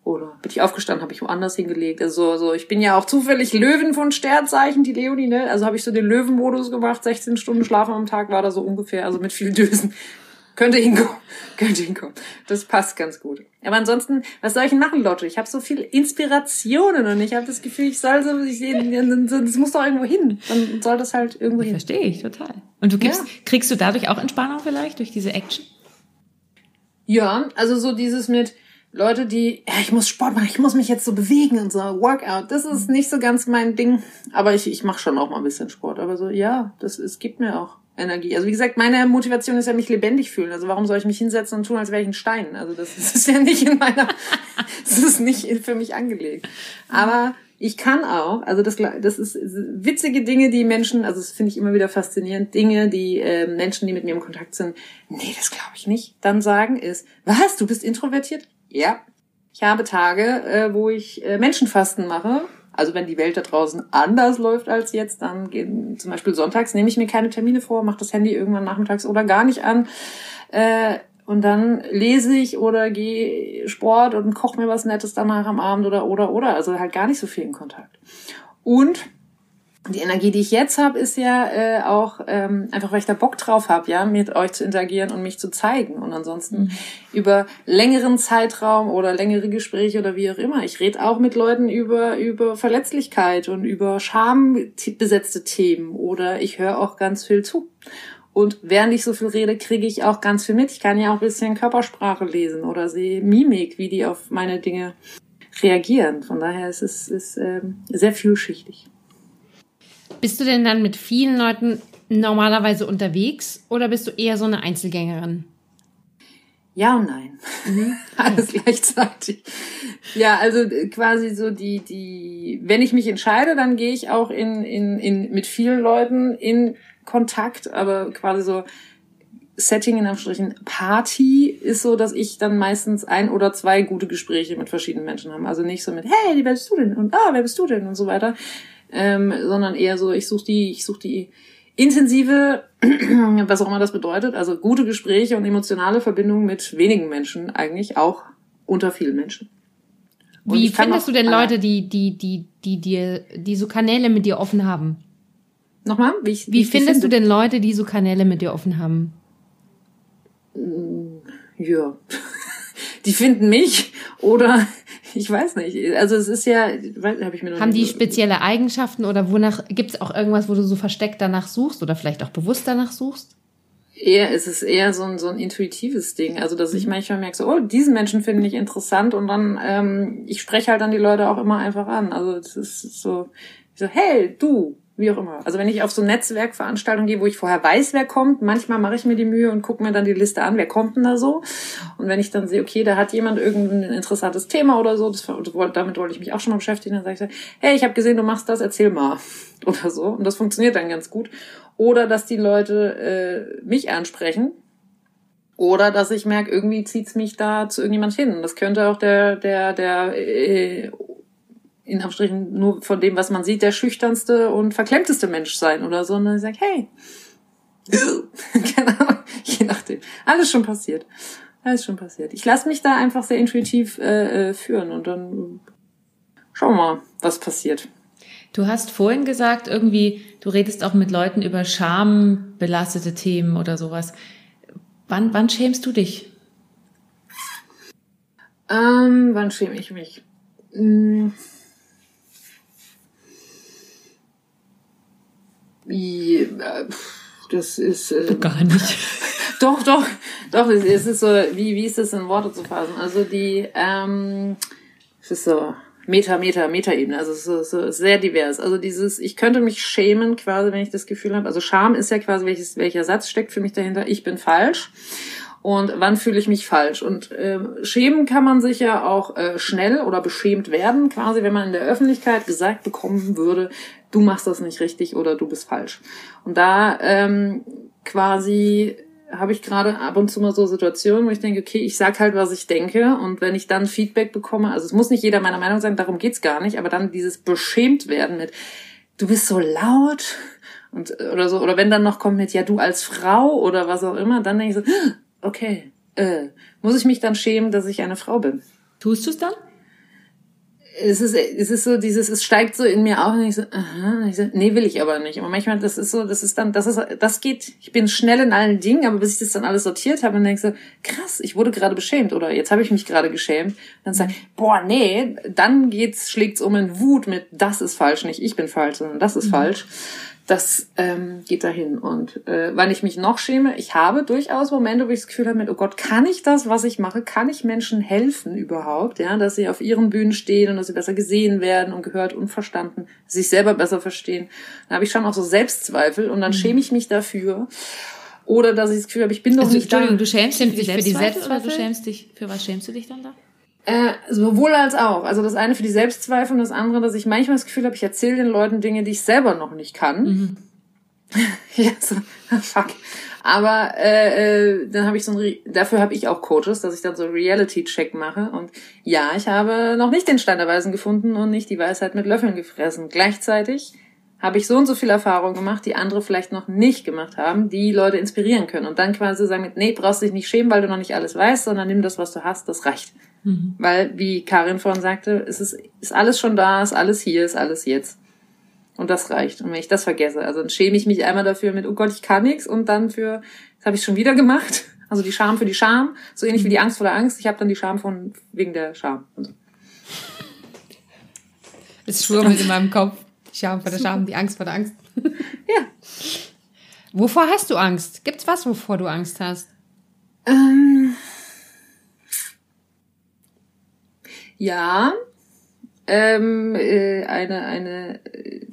S2: Oder bin ich aufgestanden, habe ich woanders hingelegt. Also so, ich bin ja auch zufällig Löwen von Sternzeichen, die Leonie, ne? Also habe ich so den Löwenmodus gemacht, 16 Stunden schlafen am Tag war da so ungefähr, also mit viel Dösen. Könnte hinkommen, könnte hinkommen. Das passt ganz gut. Aber ansonsten, was soll ich denn machen, Lotte? Ich habe so viel Inspirationen und ich habe das Gefühl, ich soll so, ich, das muss doch irgendwo hin. Dann soll das halt irgendwo hin.
S3: Verstehe ich total. Und du gibst,
S2: Ja.
S3: kriegst du dadurch auch Entspannung vielleicht durch diese Action?
S2: Ja, also so dieses mit Leute, die, ja, ich muss Sport machen, ich muss mich jetzt so bewegen und so, Workout, das ist nicht so ganz mein Ding. Aber ich, ich mache schon auch mal ein bisschen Sport. Aber so, ja, das es gibt mir auch Energie. Also wie gesagt, meine Motivation ist ja mich lebendig fühlen. Also warum soll ich mich hinsetzen und tun, als wäre ich ein Stein? Also das ist ja nicht in meiner, das ist nicht für mich angelegt. Aber ich kann auch, also das, das ist witzige Dinge, die Menschen, also das finde ich immer wieder faszinierend, Dinge, die äh, Menschen, die mit mir im Kontakt sind, nee, das glaube ich nicht, dann sagen ist, was, du bist introvertiert? Ja. Ich habe Tage, äh, wo ich äh, Menschenfasten mache. Also wenn die Welt da draußen anders läuft als jetzt, dann gehen zum Beispiel sonntags nehme ich mir keine Termine vor, mache das Handy irgendwann nachmittags oder gar nicht an. Äh, und dann lese ich oder gehe Sport und koche mir was Nettes danach am Abend oder oder oder. Also halt gar nicht so viel in Kontakt. Und die Energie, die ich jetzt habe, ist ja äh, auch ähm, einfach, weil ich da Bock drauf habe, ja, mit euch zu interagieren und mich zu zeigen. Und ansonsten
S3: Mhm.
S2: über längeren Zeitraum oder längere Gespräche oder wie auch immer. Ich rede auch mit Leuten über über Verletzlichkeit und über schambesetzte Themen oder ich höre auch ganz viel zu. Und während ich so viel rede, kriege ich auch ganz viel mit. Ich kann ja auch ein bisschen Körpersprache lesen oder sehe Mimik, wie die auf meine Dinge reagieren. Von daher ist es ist, ähm, sehr vielschichtig.
S1: Bist du denn dann mit vielen Leuten normalerweise unterwegs oder bist du eher so eine Einzelgängerin?
S2: Ja und nein. Alles gleichzeitig. Ja, also äh, quasi so die, die, wenn ich mich entscheide, dann gehe ich auch in, in, in, mit vielen Leuten in Kontakt, aber quasi so Setting in Anführungsstrichen Party ist so, dass ich dann meistens ein oder zwei gute Gespräche mit verschiedenen Menschen habe. Also nicht so mit, hey, wer bist du denn? Und ah, wer bist du denn? Und so weiter. Ähm, sondern eher so, ich suche die, ich suche die intensive, was auch immer das bedeutet, also gute Gespräche und emotionale Verbindungen mit wenigen Menschen eigentlich, auch unter vielen Menschen. Und
S1: Wie findest
S2: auch-
S1: du denn Leute, die, die, die, die dir, die so Kanäle mit dir offen haben?
S2: Nochmal? Wie, ich,
S1: Wie
S2: die
S1: findest du
S2: finde?
S1: denn Leute, die so Kanäle mit dir offen haben?
S2: Ja. Die finden mich oder ich weiß nicht. Also es ist ja, habe ich mir noch
S1: Haben die spezielle Eigenschaften oder wonach gibt es auch irgendwas, wo du so versteckt danach suchst oder vielleicht auch bewusst danach suchst?
S2: Eher, es ist eher so ein, so ein intuitives Ding. Also, dass ich mhm. manchmal merke, so, oh, diesen Menschen finde ich interessant und dann, ähm, ich spreche halt dann die Leute auch immer einfach an. Also, es ist so, so, hey, du, wie auch immer. Also wenn ich auf so Netzwerkveranstaltungen gehe, wo ich vorher weiß, wer kommt, manchmal mache ich mir die Mühe und gucke mir dann die Liste an, wer kommt denn da so. Und wenn ich dann sehe, okay, da hat jemand irgendein interessantes Thema oder so, das, damit wollte ich mich auch schon mal beschäftigen, dann sage ich hey, ich habe gesehen, du machst das, erzähl mal. Oder so. Und das funktioniert dann ganz gut. Oder dass die Leute äh, mich ansprechen. Oder dass ich merke, irgendwie zieht's mich da zu irgendjemand hin. Das könnte auch der, der, der äh, in Abstrichen nur von dem, was man sieht, der schüchternste und verklemmteste Mensch sein oder so. Und dann sage ich, hey, keine Ahnung, je nachdem. Alles schon passiert. Alles schon passiert. Ich lasse mich da einfach sehr intuitiv äh, äh, führen und dann schauen wir mal, was passiert.
S3: Du hast vorhin gesagt, irgendwie, du redest auch mit Leuten über schambelastete Themen oder sowas. Wann, wann schämst du dich?
S2: Ähm, wann schäme ich mich? Hm Wie, äh, das ist. Äh,
S3: Gar nicht.
S2: doch, doch, doch. Es ist so, wie, wie ist das in Worte zu fassen? Also die, ähm, es ist so Meta, Meta, Meta-Ebene. Also ist so, sehr divers. Also dieses, ich könnte mich schämen quasi, wenn ich das Gefühl habe. Also Scham ist ja quasi, welches, welcher Satz steckt für mich dahinter? Ich bin falsch und wann fühle ich mich falsch. Und äh, schämen kann man sich ja auch äh, schnell oder beschämt werden, quasi wenn man in der Öffentlichkeit gesagt bekommen würde, du machst das nicht richtig oder du bist falsch. Und da ähm, quasi habe ich gerade ab und zu mal so Situationen, wo ich denke, okay, ich sag halt, was ich denke und wenn ich dann Feedback bekomme, also es muss nicht jeder meiner Meinung sein, darum geht's gar nicht, aber dann dieses beschämt werden mit, du bist so laut und oder so, oder wenn dann noch kommt mit, ja, du als Frau oder was auch immer, dann denke ich so, okay, äh, muss ich mich dann schämen, dass ich eine Frau bin?
S3: Tust du es dann?
S2: Es ist, es ist so dieses, es steigt so in mir auf und ich so, aha, ich so, nee, will ich aber nicht. Aber manchmal, das ist so, das ist dann, das ist, das geht, ich bin schnell in allen Dingen, aber bis ich das dann alles sortiert habe und denke so, krass, ich wurde gerade beschämt oder jetzt habe ich mich gerade geschämt. Dann sage ich, boah, nee, dann geht's, schlägt's um in Wut mit, das ist falsch, nicht ich bin falsch, sondern das ist mhm. falsch das ähm, geht dahin. Und äh, weil ich mich noch schäme, ich habe durchaus Momente, wo ich das Gefühl habe, mit, oh Gott, kann ich das, was ich mache? Kann ich Menschen helfen überhaupt? Ja, dass sie auf ihren Bühnen stehen und dass sie besser gesehen werden und gehört und verstanden, sich selber besser verstehen. Da habe ich schon auch so Selbstzweifel und dann mhm. schäme ich mich dafür. Oder dass ich das Gefühl habe, ich bin doch also, nicht
S3: Entschuldigung, da. du schämst dich für die Selbstzweifel oder du schämst dich, für was schämst du dich dann da?
S2: Äh, sowohl als auch. Also das eine für die Selbstzweifel und das andere, dass ich manchmal das Gefühl habe, ich erzähle den Leuten Dinge, die ich selber noch nicht kann. Mhm. ja, so, fuck. Aber äh, äh, dann habe ich so ein, dafür habe ich auch Coaches, dass ich dann so Reality-Check mache. Und ja, ich habe noch nicht den Stein der Weisen gefunden und nicht die Weisheit mit Löffeln gefressen. Gleichzeitig habe ich so und so viel Erfahrung gemacht, die andere vielleicht noch nicht gemacht haben, die Leute inspirieren können. Und dann quasi sagen, nee, brauchst dich nicht schämen, weil du noch nicht alles weißt, sondern nimm das, was du hast, das reicht. Mhm. Weil, wie Karin vorhin sagte, es ist, ist alles schon da, ist alles hier, ist alles jetzt. Und das reicht. Und wenn ich das vergesse, also dann schäme ich mich einmal dafür mit, oh Gott, ich kann nichts und dann für, das habe ich schon wieder gemacht. Also die Scham für die Scham, so ähnlich wie die Angst vor der Angst. Ich habe dann die Scham von wegen der Scham.
S1: Es schwurbelt in meinem Kopf. Die Scham vor der Scham, die Angst vor der Angst.
S2: ja.
S1: Wovor hast du Angst? Gibt's was, wovor du Angst hast?
S2: Ähm, Ja, ähm, äh, eine, eine äh,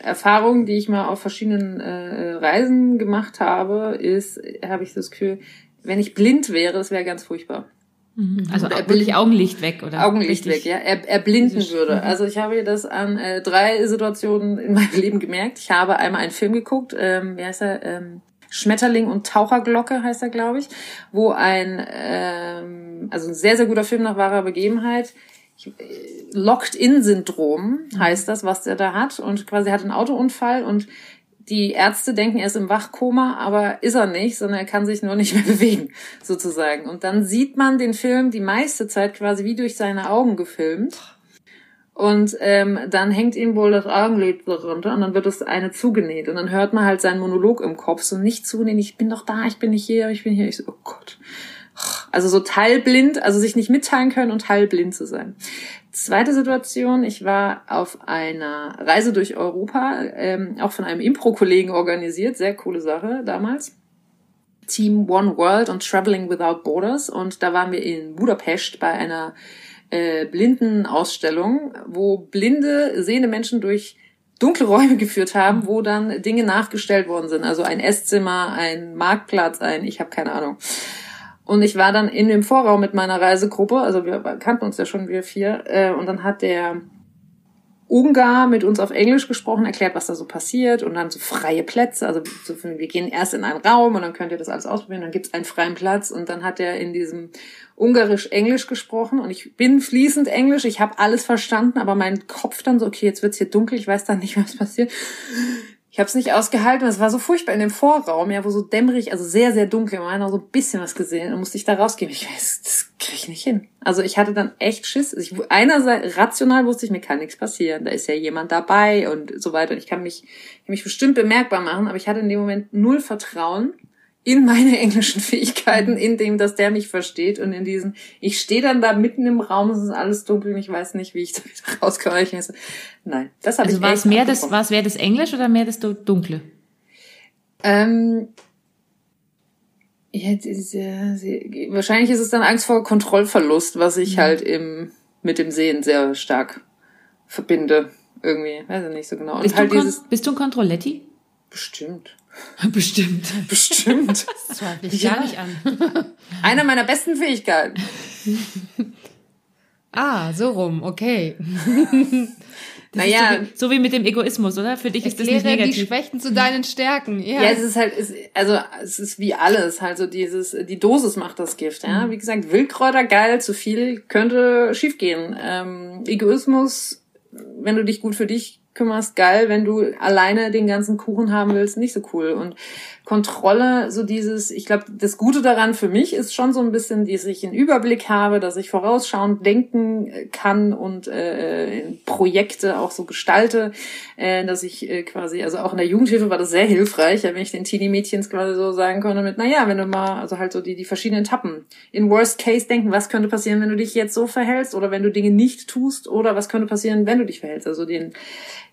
S2: Erfahrung, die ich mal auf verschiedenen äh, Reisen gemacht habe, ist, habe ich das Gefühl, wenn ich blind wäre, das wäre ganz furchtbar.
S3: Mhm. Also er wirklich Augenlicht weg, oder?
S2: Augenlicht weg, ja. Er, er blinden würde. Mhm. Also ich habe das an äh, drei Situationen in meinem Leben gemerkt. Ich habe einmal einen Film geguckt, ähm, wie heißt er? Ähm, Schmetterling und Taucherglocke heißt er, glaube ich, wo ein, ähm, also ein sehr, sehr guter Film nach wahrer Begebenheit, Locked-in-Syndrom heißt das, was der da hat. Und quasi hat einen Autounfall und die Ärzte denken, er ist im Wachkoma, aber ist er nicht, sondern er kann sich nur nicht mehr bewegen, sozusagen. Und dann sieht man den Film die meiste Zeit quasi wie durch seine Augen gefilmt. Und ähm, dann hängt ihm wohl das Augenlid runter und dann wird das eine zugenäht. Und dann hört man halt seinen Monolog im Kopf, so nicht zugenäht, ich bin doch da, ich bin nicht hier, ich bin hier. Ich so, oh Gott. Also so teilblind, also sich nicht mitteilen können und teilblind zu sein. Zweite Situation, ich war auf einer Reise durch Europa, ähm, auch von einem Impro-Kollegen organisiert, sehr coole Sache damals. Team One World und Traveling Without Borders. Und da waren wir in Budapest bei einer äh, Blindenausstellung, wo blinde, sehende Menschen durch dunkle Räume geführt haben, wo dann Dinge nachgestellt worden sind. Also ein Esszimmer, ein Marktplatz, ein, ich habe keine Ahnung. Und ich war dann in dem Vorraum mit meiner Reisegruppe, also wir kannten uns ja schon, wir vier, äh, und dann hat der Ungar mit uns auf Englisch gesprochen, erklärt, was da so passiert und dann so freie Plätze. Also so, wir gehen erst in einen Raum und dann könnt ihr das alles ausprobieren, dann gibt's einen freien Platz und dann hat er in diesem Ungarisch-Englisch gesprochen und ich bin fließend Englisch, ich habe alles verstanden, aber mein Kopf dann so, okay, jetzt wird's hier dunkel, ich weiß dann nicht, was passiert. Ich habe es nicht ausgehalten. Es war so furchtbar in dem Vorraum, ja, wo so dämmerig, also sehr, sehr dunkel. Man hat noch so ein bisschen was gesehen und musste ich da rausgehen. Ich weiß, das kriege ich nicht hin. Also ich hatte dann echt Schiss. Ich, einerseits rational wusste ich, mir kann nichts passieren. Da ist ja jemand dabei und so weiter. Und ich kann mich, ich kann mich bestimmt bemerkbar machen, aber ich hatte in dem Moment null Vertrauen in meine englischen Fähigkeiten, in dem, dass der mich versteht und in diesen, ich stehe dann da mitten im Raum, es ist alles dunkel und ich weiß nicht, wie ich da wieder rauskomme. Ich so, nein, das habe
S3: also
S2: ich
S3: war es mehr das, war es mehr das Englisch oder mehr das Dunkle?
S2: Ähm, ja, diese, wahrscheinlich ist es dann Angst vor Kontrollverlust, was ich mhm. halt im, mit dem Sehen sehr stark verbinde. Irgendwie, weiß ich nicht so genau. Und
S3: bist,
S2: halt
S3: du, dieses, bist du ein Kontrolletti?
S2: Bestimmt.
S3: Bestimmt.
S2: Bestimmt.
S1: Das zweifle ich ja. gar nicht an.
S2: Einer meiner besten Fähigkeiten.
S1: ah, so rum, okay.
S2: naja,
S3: so wie, so wie, mit dem Egoismus, oder? Für dich ist das nicht negativ.
S1: die Schwächen zu deinen Stärken. Ja,
S2: ja es ist halt, es, also es ist wie alles, halt so dieses, die Dosis macht das Gift. Ja, mhm. wie gesagt, Wildkräuter geil, zu viel könnte schiefgehen. Ähm, Egoismus, wenn du dich gut für dich kümmerst, geil. Wenn du alleine den ganzen Kuchen haben willst, nicht so cool. Und Kontrolle, so dieses, ich glaube, das Gute daran für mich ist schon so ein bisschen, dass ich einen Überblick habe, dass ich vorausschauend denken kann und äh, Projekte auch so gestalte, äh, dass ich äh, quasi, also auch in der Jugendhilfe war das sehr hilfreich, wenn ich den Teenie-Mädchens quasi so sagen konnte mit, naja, wenn du mal, also halt so die, die verschiedenen Etappen in Worst Case denken, was könnte passieren, wenn du dich jetzt so verhältst oder wenn du Dinge nicht tust oder was könnte passieren, wenn du dich verhältst, also den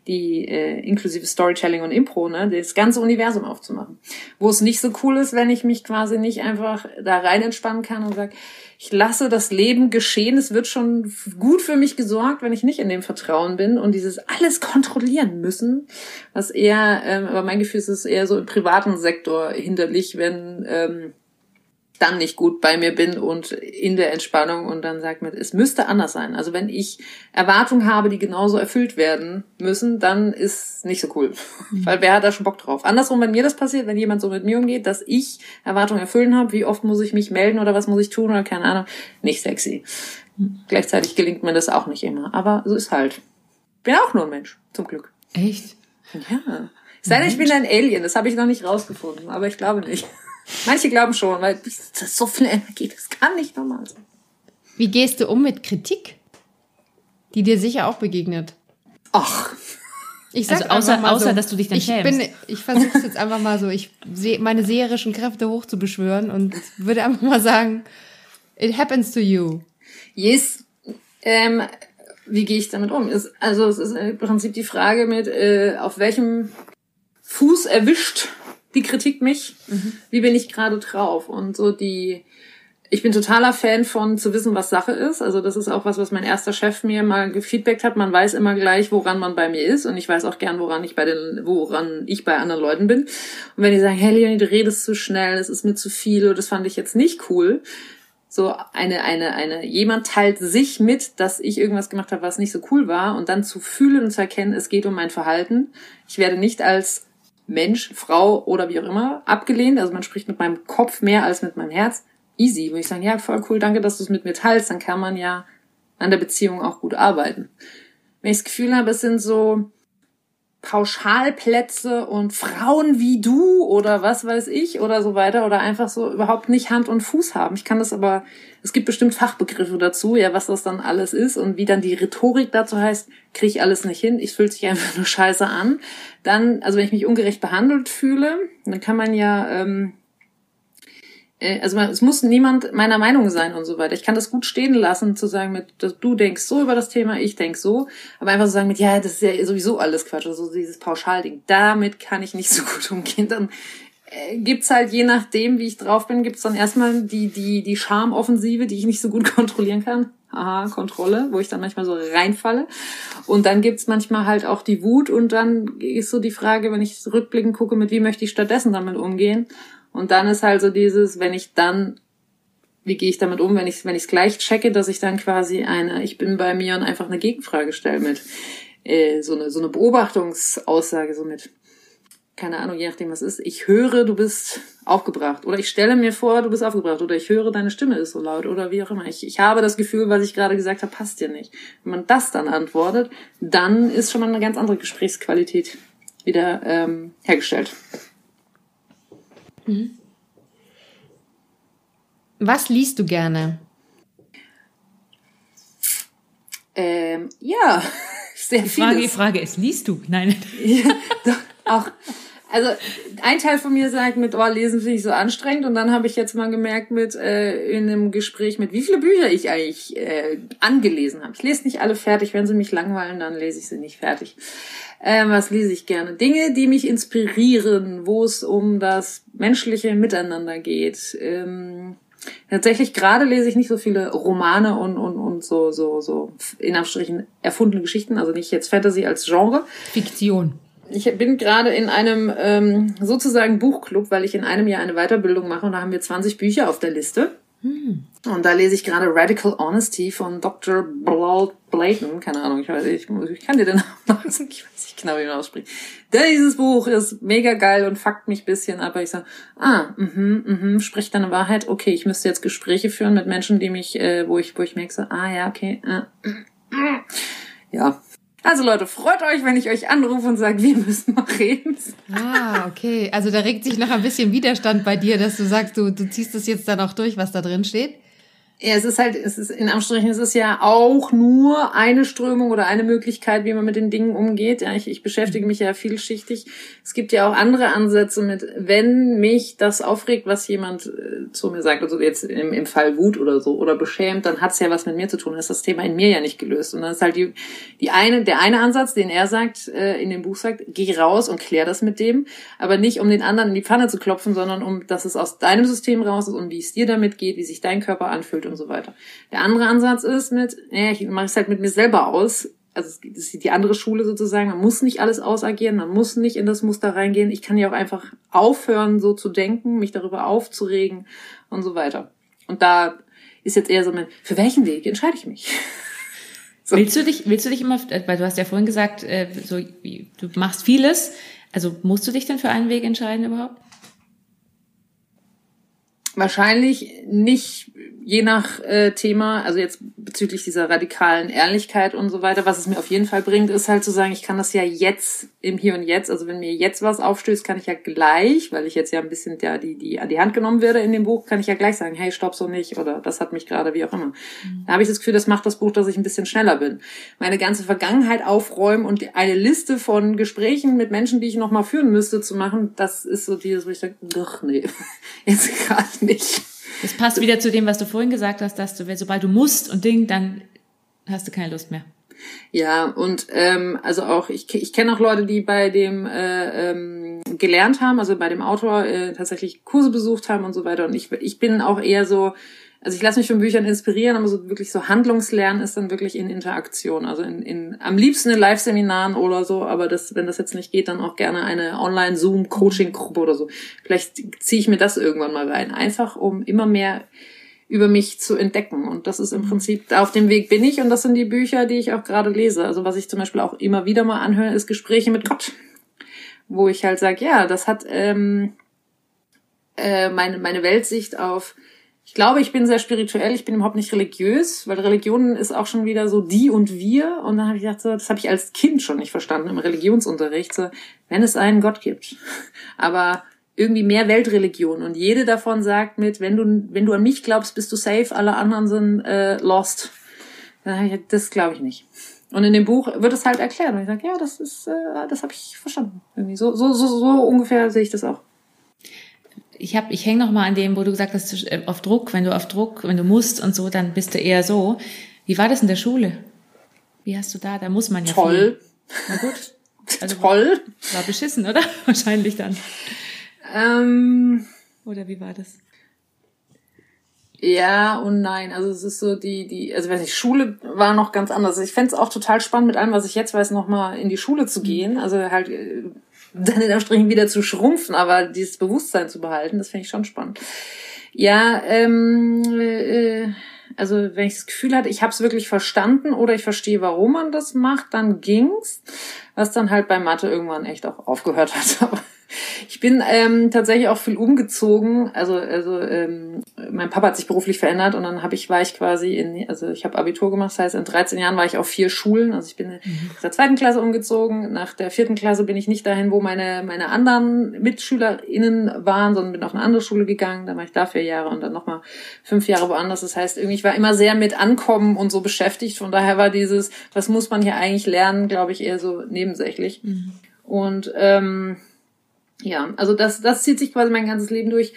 S2: die äh, inklusive Storytelling und Impro, ne, das ganze Universum aufzumachen. Wo es nicht so cool ist, wenn ich mich quasi nicht einfach da rein entspannen kann und sag, ich lasse das Leben geschehen, es wird schon gut für mich gesorgt, wenn ich nicht in dem Vertrauen bin und dieses alles kontrollieren müssen, was eher, ähm, aber mein Gefühl ist es eher so im privaten Sektor hinderlich, wenn ähm, dann nicht gut bei mir bin und in der Entspannung und dann sagt mir, es müsste anders sein. Also wenn ich Erwartungen habe, die genauso erfüllt werden müssen, dann ist nicht so cool. Mhm. Weil wer hat da schon Bock drauf? Andersrum, wenn mir das passiert, wenn jemand so mit mir umgeht, dass ich Erwartungen erfüllen habe, wie oft muss ich mich melden oder was muss ich tun oder keine Ahnung, nicht sexy. Mhm. Gleichzeitig gelingt mir das auch nicht immer. Aber so ist halt. Bin auch nur ein Mensch, zum Glück.
S3: Echt?
S2: Ja. Sei denn, ich bin ein Alien, das habe ich noch nicht rausgefunden, aber ich glaube nicht. Manche glauben schon, weil das ist so viel Energie, das kann nicht normal sein.
S1: Wie gehst du um mit Kritik, die dir sicher auch begegnet?
S2: Ach.
S1: Ich sag
S3: also außer,
S1: mal
S3: außer
S1: so,
S3: dass du dich dann
S1: ich
S3: schämst.
S1: Bin, ich versuche jetzt einfach mal so, ich sehe meine seherischen Kräfte hoch zu beschwören und würde einfach mal sagen, it happens to you.
S2: Yes. Ähm, wie gehe ich damit um? Ist, also es ist im Prinzip die Frage mit, äh, auf welchem Fuß erwischt die Kritik mich? Mhm. Wie bin ich gerade drauf? Und so die, ich bin totaler Fan von zu wissen, was Sache ist. Also das ist auch was, was mein erster Chef mir mal gefeedbackt hat. Man weiß immer gleich, woran man bei mir ist. Und ich weiß auch gern, woran ich bei den, woran ich bei anderen Leuten bin. Und wenn die sagen, hey Leonie, du redest zu schnell, es ist mir zu viel oder das fand ich jetzt nicht cool. So eine, eine, eine, jemand teilt sich mit, dass ich irgendwas gemacht habe, was nicht so cool war und dann zu fühlen und zu erkennen, es geht um mein Verhalten. Ich werde nicht als Mensch, Frau oder wie auch immer abgelehnt. Also man spricht mit meinem Kopf mehr als mit meinem Herz. Easy, würde ich sagen, ja, voll cool, danke, dass du es mit mir teilst. Dann kann man ja an der Beziehung auch gut arbeiten. Wenn ich das Gefühl habe, es sind so Pauschalplätze und Frauen wie du oder was weiß ich oder so weiter oder einfach so überhaupt nicht Hand und Fuß haben. Ich kann das aber, es gibt bestimmt Fachbegriffe dazu, ja, was das dann alles ist und wie dann die Rhetorik dazu heißt, kriege ich alles nicht hin, ich fühlt sich einfach nur scheiße an. Dann, also wenn ich mich ungerecht behandelt fühle, dann kann man ja ähm, äh, also es muss niemand meiner Meinung sein und so weiter. Ich kann das gut stehen lassen, zu sagen mit, du denkst so über das Thema, ich denk so, aber einfach zu sagen mit, ja, das ist ja sowieso alles Quatsch, also dieses Pauschalding. Damit kann ich nicht so gut umgehen. Dann äh, gibt's halt je nachdem, wie ich drauf bin, gibt's dann erstmal die die die Charmoffensive, die ich nicht so gut kontrollieren kann. Aha, Kontrolle, wo ich dann manchmal so reinfalle. Und dann gibt's manchmal halt auch die Wut und dann ist so die Frage, wenn ich rückblickend gucke, mit wie möchte ich stattdessen damit umgehen. Und dann ist halt so dieses, wenn ich dann, wie gehe ich damit um, wenn ich wenn ich es gleich checke, dass ich dann quasi eine, ich bin bei mir und einfach eine Gegenfrage stelle mit äh, so eine so eine Beobachtungsaussage so mit keine Ahnung, je nachdem was ist, ich höre, du bist aufgebracht oder ich stelle mir vor, du bist aufgebracht oder ich höre, deine Stimme ist so laut oder wie auch immer. Ich, ich habe das Gefühl, was ich gerade gesagt habe, passt dir nicht. Wenn man das dann antwortet, dann ist schon mal eine ganz andere Gesprächsqualität wieder ähm, hergestellt.
S1: Mhm. Was liest du gerne?
S2: Ähm, ja, sehr
S3: Frage, die Frage ist, liest du? Nein.
S2: ja, doch, auch. Also ein Teil von mir sagt mit, oh, lesen finde ich so anstrengend. Und dann habe ich jetzt mal gemerkt mit äh, in einem Gespräch mit, wie viele Bücher ich eigentlich äh, angelesen habe. Ich lese nicht alle fertig. Wenn sie mich langweilen, dann lese ich sie nicht fertig. Ähm, was lese ich gerne? Dinge, die mich inspirieren, wo es um das menschliche Miteinander geht. Ähm, tatsächlich gerade lese ich nicht so viele Romane und, und, und so, so, so in Abstrichen erfundene Geschichten, also nicht jetzt Fantasy als Genre.
S1: Fiktion.
S2: Ich bin gerade in einem ähm, sozusagen Buchclub, weil ich in einem Jahr eine Weiterbildung mache und da haben wir 20 Bücher auf der Liste. Hm. Und da lese ich gerade Radical Honesty von Dr. Blayton. Keine Ahnung, ich weiß nicht, ich kann dir den Namen nachsagen. Ich weiß nicht genau, wie man ausspricht. Dieses Buch ist mega geil und fuckt mich bisschen ab. Ich sage, ah, mhm, mhm, sprich deine Wahrheit. Okay, ich müsste jetzt Gespräche führen mit Menschen, die mich, äh, wo ich, wo ich merke, so, ah ja, okay. Äh, ja, also Leute, freut euch, wenn ich euch anrufe und sage, wir müssen mal reden.
S1: Ah, okay. Also da regt sich noch ein bisschen Widerstand bei dir, dass du sagst, du, du ziehst das jetzt dann auch durch, was da drin steht.
S2: Ja, es ist halt, es ist in Anführungsstrichen, es ist ja auch nur eine Strömung oder eine Möglichkeit, wie man mit den Dingen umgeht. Ja, ich, ich beschäftige mich ja vielschichtig. Es gibt ja auch andere Ansätze mit, wenn mich das aufregt, was jemand äh, zu mir sagt, also jetzt im, im Fall Wut oder so oder beschämt, dann hat's ja was mit mir zu tun. Dann ist das Thema in mir ja nicht gelöst. Und dann ist halt die, die eine, der eine Ansatz, den er sagt, äh, in dem Buch sagt, geh raus und klär das mit dem, aber nicht um den anderen in die Pfanne zu klopfen, sondern um, dass es aus deinem System raus ist und wie es dir damit geht, wie sich dein Körper anfühlt und so weiter. Der andere Ansatz ist mit, ja, ich mache es halt mit mir selber aus. Also das ist die andere Schule sozusagen. Man muss nicht alles ausagieren, man muss nicht in das Muster reingehen. Ich kann ja auch einfach aufhören, so zu denken, mich darüber aufzuregen und so weiter. Und da ist jetzt eher so mein, für welchen Weg entscheide ich mich?
S3: So. Willst du dich, willst du dich immer, weil du hast ja vorhin gesagt, äh, so, du machst vieles. Also musst du dich denn für einen Weg entscheiden überhaupt?
S2: Wahrscheinlich nicht je nach äh, Thema, also jetzt bezüglich dieser radikalen Ehrlichkeit und so weiter, was es mir auf jeden Fall bringt, ist halt zu sagen, ich kann das ja jetzt im Hier und Jetzt, also wenn mir jetzt was aufstößt, kann ich ja gleich, weil ich jetzt ja ein bisschen ja die die an die Hand genommen werde in dem Buch, kann ich ja gleich sagen, hey, stopp so nicht oder das hat mich gerade wie auch immer. Mhm. Da habe ich das Gefühl, das macht das Buch, dass ich ein bisschen schneller bin. Meine ganze Vergangenheit aufräumen und eine Liste von Gesprächen mit Menschen, die ich noch mal führen müsste, zu machen, das ist so dieses, wo ich sage, doch nee, jetzt gerade nicht.
S3: Das passt wieder zu dem, was du vorhin gesagt hast, dass du, sobald du musst und Ding, dann hast du keine Lust mehr.
S2: Ja, und ähm, also auch, ich, ich kenne auch Leute, die bei dem äh, ähm, gelernt haben, also bei dem Autor äh, tatsächlich Kurse besucht haben und so weiter. Und ich, ich bin auch eher so, also ich lasse mich von Büchern inspirieren, aber so wirklich so Handlungslernen ist dann wirklich in Interaktion. Also in, in am liebsten in Live-Seminaren oder so, aber das, wenn das jetzt nicht geht, dann auch gerne eine Online-Zoom-Coaching-Gruppe oder so. Vielleicht ziehe ich mir das irgendwann mal rein. Einfach um immer mehr über mich zu entdecken. Und das ist im Prinzip, auf dem Weg bin ich und das sind die Bücher, die ich auch gerade lese. Also was ich zum Beispiel auch immer wieder mal anhöre, ist Gespräche mit Gott. Wo ich halt sage, ja, das hat ähm, äh, meine, meine Weltsicht auf ich glaube, ich bin sehr spirituell, ich bin überhaupt nicht religiös, weil Religion ist auch schon wieder so die und wir. Und dann habe ich gedacht, so, das habe ich als Kind schon nicht verstanden im Religionsunterricht, so, wenn es einen Gott gibt. Aber irgendwie mehr Weltreligion und jede davon sagt mit, wenn du, wenn du an mich glaubst, bist du safe, alle anderen sind äh, lost. Das glaube ich nicht. Und in dem Buch wird es halt erklärt. Und ich sage, ja, das ist, äh, das habe ich verstanden. Irgendwie so, so, so, so ungefähr sehe ich das auch
S3: ich habe, ich hänge noch mal an dem, wo du gesagt hast, äh, auf Druck, wenn du auf Druck, wenn du musst und so, dann bist du eher so. Wie war das in der Schule? Wie hast du da? Da muss man ja
S2: Toll.
S3: Viel. Na gut.
S2: Also Toll.
S3: War beschissen, oder? Wahrscheinlich dann.
S2: Ähm,
S3: oder wie war das?
S2: Ja und nein. Also es ist so die, die, also weiß nicht, Schule war noch ganz anders. Ich fände es auch total spannend, mit allem, was ich jetzt weiß, nochmal in die Schule zu gehen. Also halt äh, dann in Anführungsstrichen wieder zu schrumpfen, aber dieses Bewusstsein zu behalten, das finde ich schon spannend. Ja, ähm, äh, also wenn ich das Gefühl hatte, ich habe es wirklich verstanden oder ich verstehe, warum man das macht, dann ging's. Was dann halt bei Mathe irgendwann echt auch aufgehört hat. Ich bin ähm, tatsächlich auch viel umgezogen. Also, also ähm, mein Papa hat sich beruflich verändert und dann habe ich war ich quasi in, also ich habe Abitur gemacht, das heißt in 13 Jahren war ich auf vier Schulen. Also ich bin mhm. aus der zweiten Klasse umgezogen. Nach der vierten Klasse bin ich nicht dahin, wo meine meine anderen MitschülerInnen waren, sondern bin auf eine andere Schule gegangen. Da war ich da vier Jahre und dann nochmal fünf Jahre woanders. Das heißt, irgendwie ich war immer sehr mit Ankommen und so beschäftigt. Von daher war dieses, was muss man hier eigentlich lernen, glaube ich, eher so nebensächlich. Mhm. Und ähm, ja, also das, das zieht sich quasi mein ganzes Leben durch.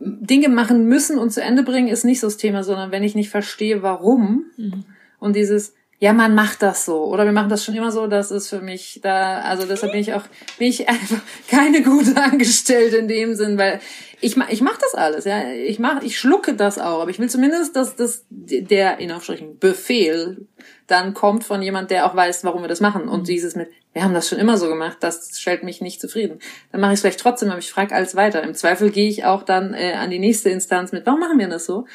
S2: Dinge machen müssen und zu Ende bringen ist nicht so das Thema, sondern wenn ich nicht verstehe, warum mhm. und dieses, ja, man macht das so oder wir machen das schon immer so, das ist für mich da, also deshalb bin ich auch, bin ich einfach keine gute Angestellte in dem Sinn, weil ich mach, ich mach das alles, ja, ich mach, ich schlucke das auch, aber ich will zumindest, dass das der in Aufstrichen Befehl dann kommt von jemand, der auch weiß, warum wir das machen und mhm. dieses mit, wir haben das schon immer so gemacht, das stellt mich nicht zufrieden. Dann mache ich es vielleicht trotzdem, aber ich frage alles weiter. Im Zweifel gehe ich auch dann äh, an die nächste Instanz mit, warum machen wir das so?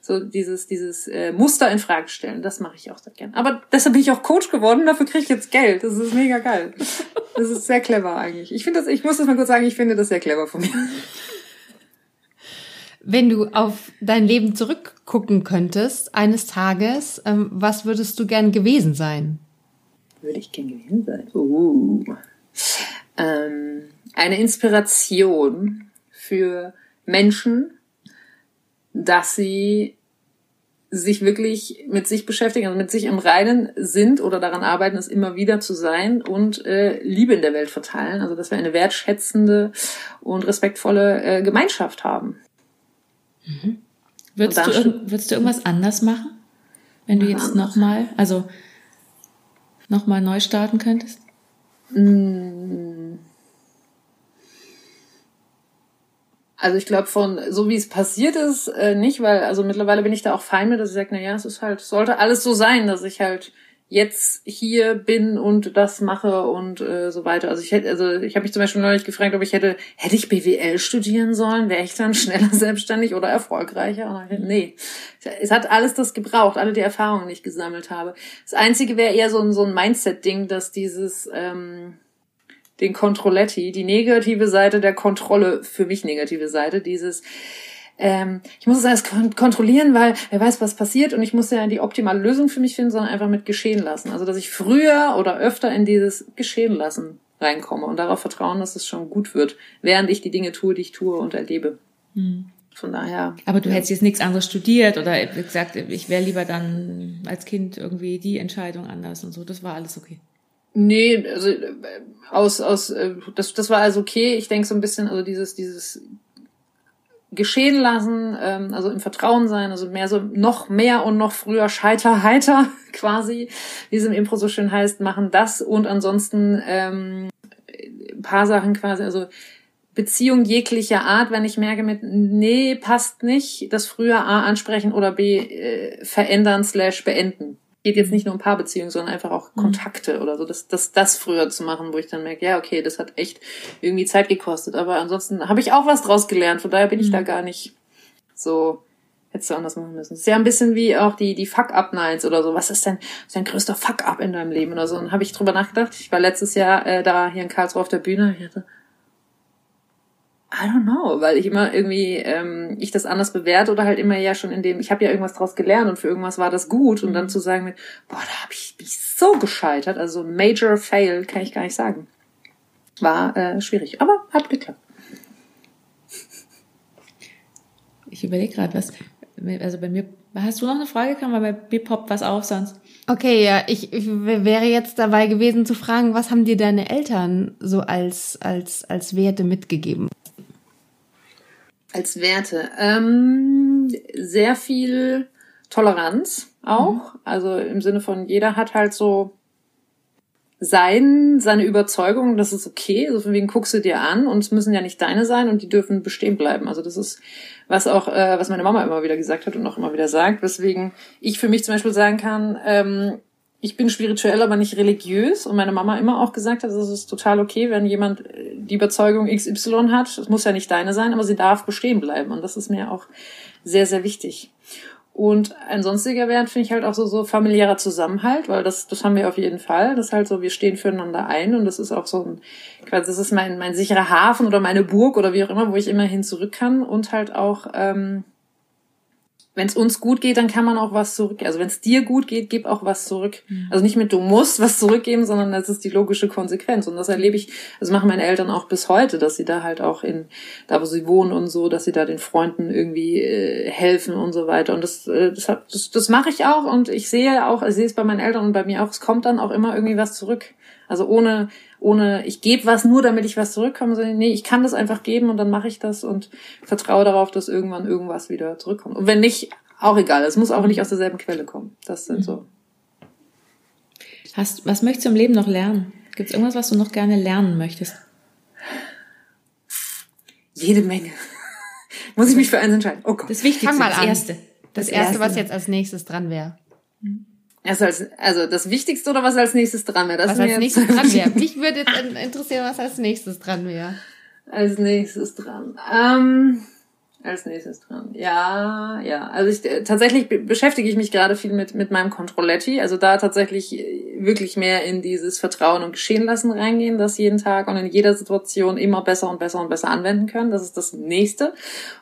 S2: So dieses, dieses äh, Muster in Frage stellen, das mache ich auch sehr gern. Aber deshalb bin ich auch Coach geworden, dafür kriege ich jetzt Geld. Das ist mega geil. Das ist sehr clever eigentlich. Ich finde das, ich muss das mal kurz sagen, ich finde das sehr clever von mir.
S1: Wenn du auf dein Leben zurückgucken könntest, eines Tages, ähm, was würdest du gern gewesen sein?
S2: Würde ich gern gewesen sein? Uh. Ähm, eine Inspiration für Menschen, dass sie sich wirklich mit sich beschäftigen, also mit sich im Reinen sind oder daran arbeiten, es immer wieder zu sein und äh, Liebe in der Welt verteilen. Also dass wir eine wertschätzende und respektvolle äh, Gemeinschaft haben.
S3: Mhm. Würdest, du, würdest du irgendwas anders machen, wenn du jetzt nochmal, also nochmal neu starten könntest?
S2: Mm. Also ich glaube von so wie es passiert ist äh, nicht, weil also mittlerweile bin ich da auch fein mit, dass ich sage, na ja, es ist halt sollte alles so sein, dass ich halt jetzt hier bin und das mache und äh, so weiter. Also ich hätte, also ich habe mich zum Beispiel neulich gefragt, ob ich hätte, hätte ich BWL studieren sollen, wäre ich dann schneller selbstständig oder erfolgreicher? Und nee, es hat alles das gebraucht, alle die Erfahrungen, die ich gesammelt habe. Das Einzige wäre eher so ein so ein Mindset-Ding, dass dieses ähm, den Controletti, die negative Seite der Kontrolle, für mich negative Seite, dieses, ähm, ich muss es erst kontrollieren, weil wer weiß, was passiert und ich muss ja die optimale Lösung für mich finden, sondern einfach mit geschehen lassen. Also, dass ich früher oder öfter in dieses geschehen lassen reinkomme und darauf vertrauen, dass es schon gut wird, während ich die Dinge tue, die ich tue und erlebe. Hm. Von daher.
S3: Aber du ja. hättest jetzt nichts anderes studiert oder gesagt, ich wäre lieber dann als Kind irgendwie die Entscheidung anders und so. Das war alles okay.
S2: Nee, also äh, aus, aus, äh, das, das war also okay. Ich denke so ein bisschen, also dieses, dieses geschehen lassen, ähm, also im Vertrauen sein, also mehr so noch mehr und noch früher scheiter heiter quasi, wie es im Impro so schön heißt, machen das und ansonsten ähm, ein paar Sachen quasi, also Beziehung jeglicher Art, wenn ich merke mit, nee, passt nicht, das früher A ansprechen oder B äh, verändern slash beenden geht jetzt nicht nur um Paarbeziehungen, sondern einfach auch mhm. Kontakte oder so, das, das, das früher zu machen, wo ich dann merke, ja, okay, das hat echt irgendwie Zeit gekostet. Aber ansonsten habe ich auch was draus gelernt, von daher bin ich da mhm. gar nicht so, hättest du anders machen müssen. Es ist ja ein bisschen wie auch die, die Fuck-Up-Nights oder so. Was ist denn dein größter Fuck-Up in deinem Leben oder so? Und habe ich drüber nachgedacht. Ich war letztes Jahr äh, da hier in Karlsruhe auf der Bühne. Ich hatte, I don't know, weil ich immer irgendwie ähm, ich das anders bewerte oder halt immer ja schon in dem, ich habe ja irgendwas draus gelernt und für irgendwas war das gut und dann mhm. zu sagen mit, boah, da habe ich mich so gescheitert, also Major Fail kann ich gar nicht sagen. War äh, schwierig, aber hat geklappt.
S3: Ich überlege gerade, was, also bei mir, hast du noch eine Frage? Kann man bei mir poppt was auf sonst?
S1: Okay, ja, ich, ich wäre jetzt dabei gewesen zu fragen, was haben dir deine Eltern so als, als, als Werte mitgegeben?
S2: Als Werte. Ähm, sehr viel Toleranz auch. Mhm. Also im Sinne von, jeder hat halt so sein, seine Überzeugung, das ist okay. Also von wegen guckst du dir an und es müssen ja nicht deine sein und die dürfen bestehen bleiben. Also das ist was auch, äh, was meine Mama immer wieder gesagt hat und auch immer wieder sagt, weswegen ich für mich zum Beispiel sagen kann, ähm, ich bin spirituell, aber nicht religiös und meine Mama immer auch gesagt hat, es ist total okay, wenn jemand äh, die Überzeugung XY hat. Es muss ja nicht deine sein, aber sie darf bestehen bleiben und das ist mir auch sehr, sehr wichtig. Und ein sonstiger Wert finde ich halt auch so, so familiärer Zusammenhalt, weil das, das haben wir auf jeden Fall. Das ist halt so, wir stehen füreinander ein und das ist auch so ein, quasi, das ist mein, mein sicherer Hafen oder meine Burg oder wie auch immer, wo ich immer hin zurück kann und halt auch, ähm, wenn es uns gut geht, dann kann man auch was zurück. Also wenn es dir gut geht, gib auch was zurück. Mhm. Also nicht mit du musst was zurückgeben, sondern das ist die logische Konsequenz. Und das erlebe ich, das machen meine Eltern auch bis heute, dass sie da halt auch in, da wo sie wohnen und so, dass sie da den Freunden irgendwie äh, helfen und so weiter. Und das, äh, das, das, das mache ich auch und ich sehe auch, ich sehe es bei meinen Eltern und bei mir auch, es kommt dann auch immer irgendwie was zurück. Also ohne, ohne, ich gebe was nur, damit ich was zurückkomme, sondern nee, ich kann das einfach geben und dann mache ich das und vertraue darauf, dass irgendwann irgendwas wieder zurückkommt. Und wenn nicht, auch egal. Es muss auch nicht aus derselben Quelle kommen. Das sind so.
S3: Hast, was möchtest du im Leben noch lernen? Gibt es irgendwas, was du noch gerne lernen möchtest?
S2: Jede Menge. Muss ich mich für eins entscheiden?
S3: Oh Gott. Das Wichtigste, Fang mal das
S1: an. Erste. Das, das Erste, erste, was jetzt als nächstes dran wäre.
S2: Also, als, also das Wichtigste oder was als nächstes dran wäre?
S1: Was als nächstes dran wäre. Mich würde jetzt interessieren, was als nächstes dran wäre.
S2: Als nächstes dran. Ähm, als nächstes dran. Ja, ja. Also ich tatsächlich beschäftige ich mich gerade viel mit mit meinem Controletti. Also da tatsächlich äh, wirklich mehr in dieses Vertrauen und Geschehen lassen reingehen, das jeden Tag und in jeder Situation immer besser und besser und besser anwenden können. Das ist das Nächste.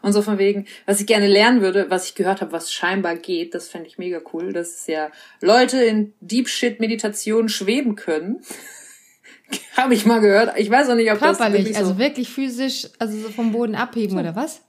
S2: Und so von wegen, was ich gerne lernen würde, was ich gehört habe, was scheinbar geht, das fände ich mega cool. Das ist ja Leute in Deep Shit Meditation schweben können. habe ich mal gehört. Ich weiß auch nicht, ob
S1: Körperlich, das wirklich so also wirklich physisch, also so vom Boden abheben so. oder was?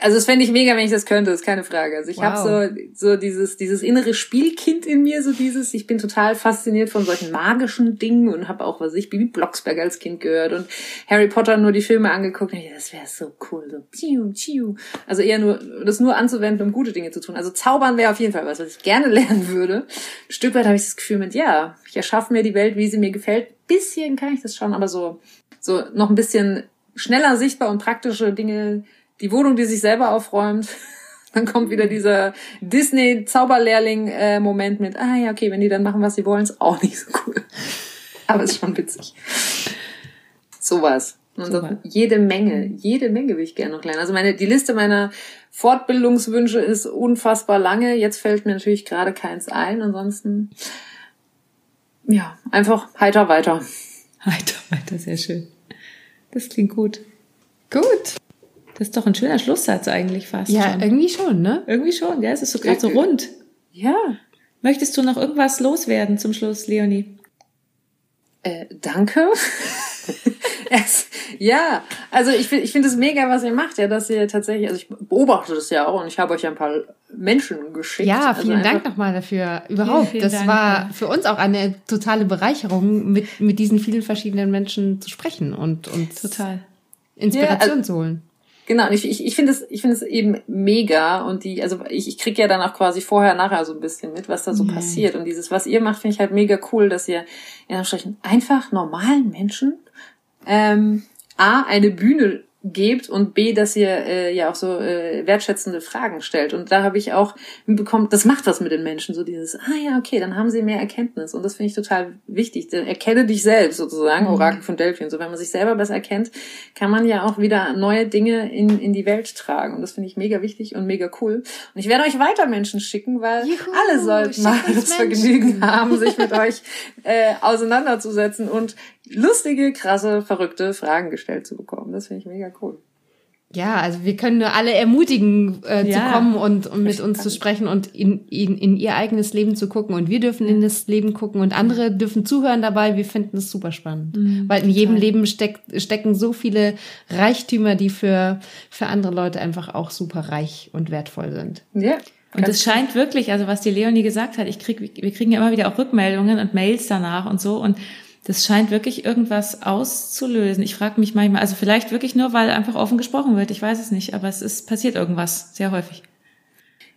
S2: Also das fände ich mega, wenn ich das könnte, ist keine Frage. Also ich wow. habe so so dieses dieses innere Spielkind in mir, so dieses. Ich bin total fasziniert von solchen magischen Dingen und habe auch was ich Bibi Blocksberg als Kind gehört und Harry Potter nur die Filme angeguckt. Und ich, das wäre so cool, so tschiu, tschiu. Also eher nur das nur anzuwenden, um gute Dinge zu tun. Also zaubern wäre auf jeden Fall was, was ich gerne lernen würde. Ein Stück weit habe ich das Gefühl mit, ja, ich erschaffe mir die Welt, wie sie mir gefällt. Bisschen kann ich das schon, aber so so noch ein bisschen schneller sichtbar und praktische Dinge die Wohnung, die sich selber aufräumt. Dann kommt wieder dieser Disney-Zauberlehrling-Moment mit, ah ja, okay, wenn die dann machen, was sie wollen, ist auch nicht so cool. Aber ist schon witzig. Sowas. Und jede Menge, jede Menge will ich gerne noch lernen. Also meine, die Liste meiner Fortbildungswünsche ist unfassbar lange. Jetzt fällt mir natürlich gerade keins ein. Ansonsten, ja, einfach heiter weiter.
S3: Heiter weiter, sehr schön. Das klingt gut. Gut. Das ist doch ein schöner Schlusssatz eigentlich fast.
S1: Ja, schon. irgendwie schon, ne?
S3: Irgendwie schon, ja. Es ist so gerade so rund.
S2: Ja.
S3: Möchtest du noch irgendwas loswerden zum Schluss, Leonie?
S2: Äh, danke. es, ja, also ich finde ich finde es mega, was ihr macht, ja, dass ihr tatsächlich, also ich beobachte das ja auch und ich habe euch ein paar Menschen geschickt.
S1: Ja,
S2: also
S1: vielen also Dank nochmal dafür. Überhaupt. Vielen, vielen das Dank, war für uns auch eine totale Bereicherung, mit, mit diesen vielen verschiedenen Menschen zu sprechen und uns total Inspiration ja, also, zu holen.
S2: Genau, und ich, ich, ich finde es, ich finde es eben mega und die, also ich, ich kriege ja dann auch quasi vorher, nachher so ein bisschen mit, was da so mhm. passiert. Und dieses, was ihr macht, finde ich halt mega cool, dass ihr in Anführungsstrichen einfach normalen Menschen ähm, A, eine Bühne gebt und B, dass ihr äh, ja auch so äh, wertschätzende Fragen stellt. Und da habe ich auch bekommen, das macht was mit den Menschen, so dieses, ah ja, okay, dann haben sie mehr Erkenntnis. Und das finde ich total wichtig. Erkenne dich selbst sozusagen, mhm. Orakel von Delphi. Und so, wenn man sich selber besser erkennt, kann man ja auch wieder neue Dinge in, in die Welt tragen. Und das finde ich mega wichtig und mega cool. Und ich werde euch weiter Menschen schicken, weil Juhu, alle sollten mal das Vergnügen haben, sich mit euch äh, auseinanderzusetzen und lustige, krasse, verrückte Fragen gestellt zu bekommen. Das finde ich mega cool.
S1: Ja, also wir können nur alle ermutigen, äh, ja, zu kommen und, und mit uns zu sprechen und in, in, in ihr eigenes Leben zu gucken. Und wir dürfen in das Leben gucken und andere dürfen zuhören dabei. Wir finden es super spannend. Mhm, Weil in jedem Leben steckt, stecken so viele Reichtümer, die für, für andere Leute einfach auch super reich und wertvoll sind.
S2: Ja.
S3: Und es scheint wirklich, also was die Leonie gesagt hat, ich krieg, wir kriegen ja immer wieder auch Rückmeldungen und Mails danach und so. Und das scheint wirklich irgendwas auszulösen. Ich frage mich manchmal, also vielleicht wirklich nur, weil einfach offen gesprochen wird. Ich weiß es nicht, aber es ist passiert irgendwas sehr häufig.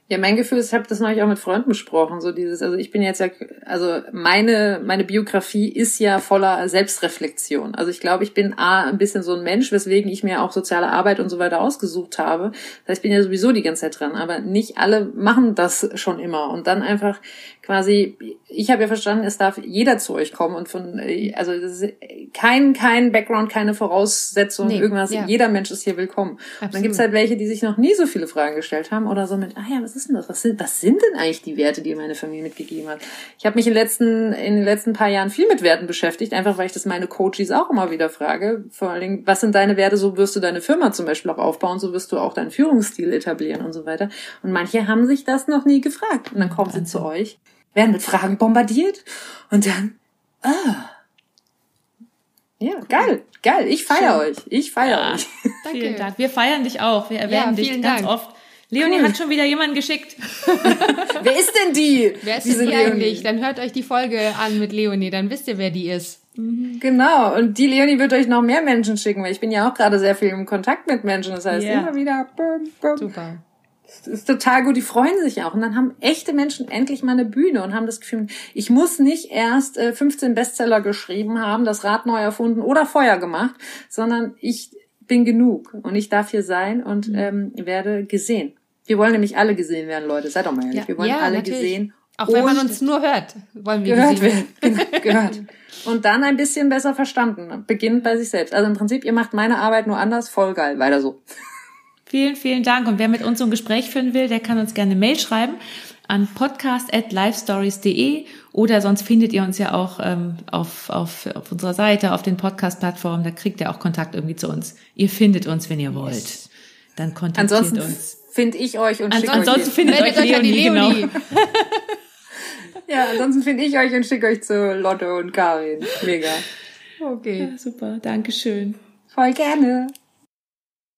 S2: Ja, mein Gefühl ist, ich habe das neulich auch mit Freunden besprochen, so dieses, also ich bin jetzt ja, also meine, meine Biografie ist ja voller Selbstreflexion. Also ich glaube, ich bin A, ein bisschen so ein Mensch, weswegen ich mir auch soziale Arbeit und so weiter ausgesucht habe. Das heißt, ich bin ja sowieso die ganze Zeit dran, aber nicht alle machen das schon immer. Und dann einfach quasi, ich habe ja verstanden, es darf jeder zu euch kommen und von, also das ist kein, kein Background, keine Voraussetzung, nee, irgendwas. Ja. Jeder Mensch ist hier willkommen. Absolut. Und dann gibt's halt welche, die sich noch nie so viele Fragen gestellt haben oder so mit, ah ja, was ist denn das? Was sind, was sind denn eigentlich die Werte, die meine Familie mitgegeben hat? Ich habe mich in den letzten, in den letzten paar Jahren viel mit Werten beschäftigt, einfach weil ich das meine Coaches auch immer wieder frage. Vor allen Dingen, was sind deine Werte? So wirst du deine Firma zum Beispiel auch aufbauen, so wirst du auch deinen Führungsstil etablieren und so weiter. Und manche haben sich das noch nie gefragt. Und dann kommen sie zu euch werden mit Fragen bombardiert und dann, ah. Ja, geil, geil. Ich feiere euch. Ich feiere ja, euch.
S3: Danke. Vielen Dank. Wir feiern dich auch. Wir erwähnen ja, dich ganz Dank. oft. Leonie cool. hat schon wieder jemanden geschickt.
S2: wer ist denn die?
S1: Wer ist denn die eigentlich? Dann hört euch die Folge an mit Leonie, dann wisst ihr, wer die ist.
S2: Mhm. Genau, und die Leonie wird euch noch mehr Menschen schicken, weil ich bin ja auch gerade sehr viel im Kontakt mit Menschen. Das heißt, yeah. immer wieder. Bum, bum. Super. Das ist total gut, die freuen sich auch. Und dann haben echte Menschen endlich mal eine Bühne und haben das Gefühl, ich muss nicht erst äh, 15 Bestseller geschrieben haben, das Rad neu erfunden oder Feuer gemacht, sondern ich bin genug und ich darf hier sein und mhm. ähm, werde gesehen. Wir wollen nämlich alle gesehen werden, Leute. Seid doch mal ehrlich. Ja. Wir wollen ja, alle natürlich. gesehen.
S1: Auch wenn man uns nur hört, wollen wir
S2: gehört gesehen werden. Genau, gehört. Und dann ein bisschen besser verstanden. Beginnt bei sich selbst. Also im Prinzip, ihr macht meine Arbeit nur anders. Voll geil. Weiter so.
S3: Vielen, vielen Dank. Und wer mit uns so ein Gespräch führen will, der kann uns gerne Mail schreiben an podcast.livestories.de oder sonst findet ihr uns ja auch ähm, auf, auf, auf unserer Seite, auf den Podcast-Plattformen. Da kriegt ihr auch Kontakt irgendwie zu uns. Ihr findet uns, wenn ihr wollt. Dann kontaktiert
S2: ansonsten
S3: uns.
S2: finde ich euch und
S3: schicke euch Ansonsten findet euch Leonie, Leonie. Genau.
S2: ja, ansonsten finde ich euch und schicke euch zu Lotto und Karin. Mega.
S3: Okay. Ja, super. Dankeschön.
S2: Voll gerne.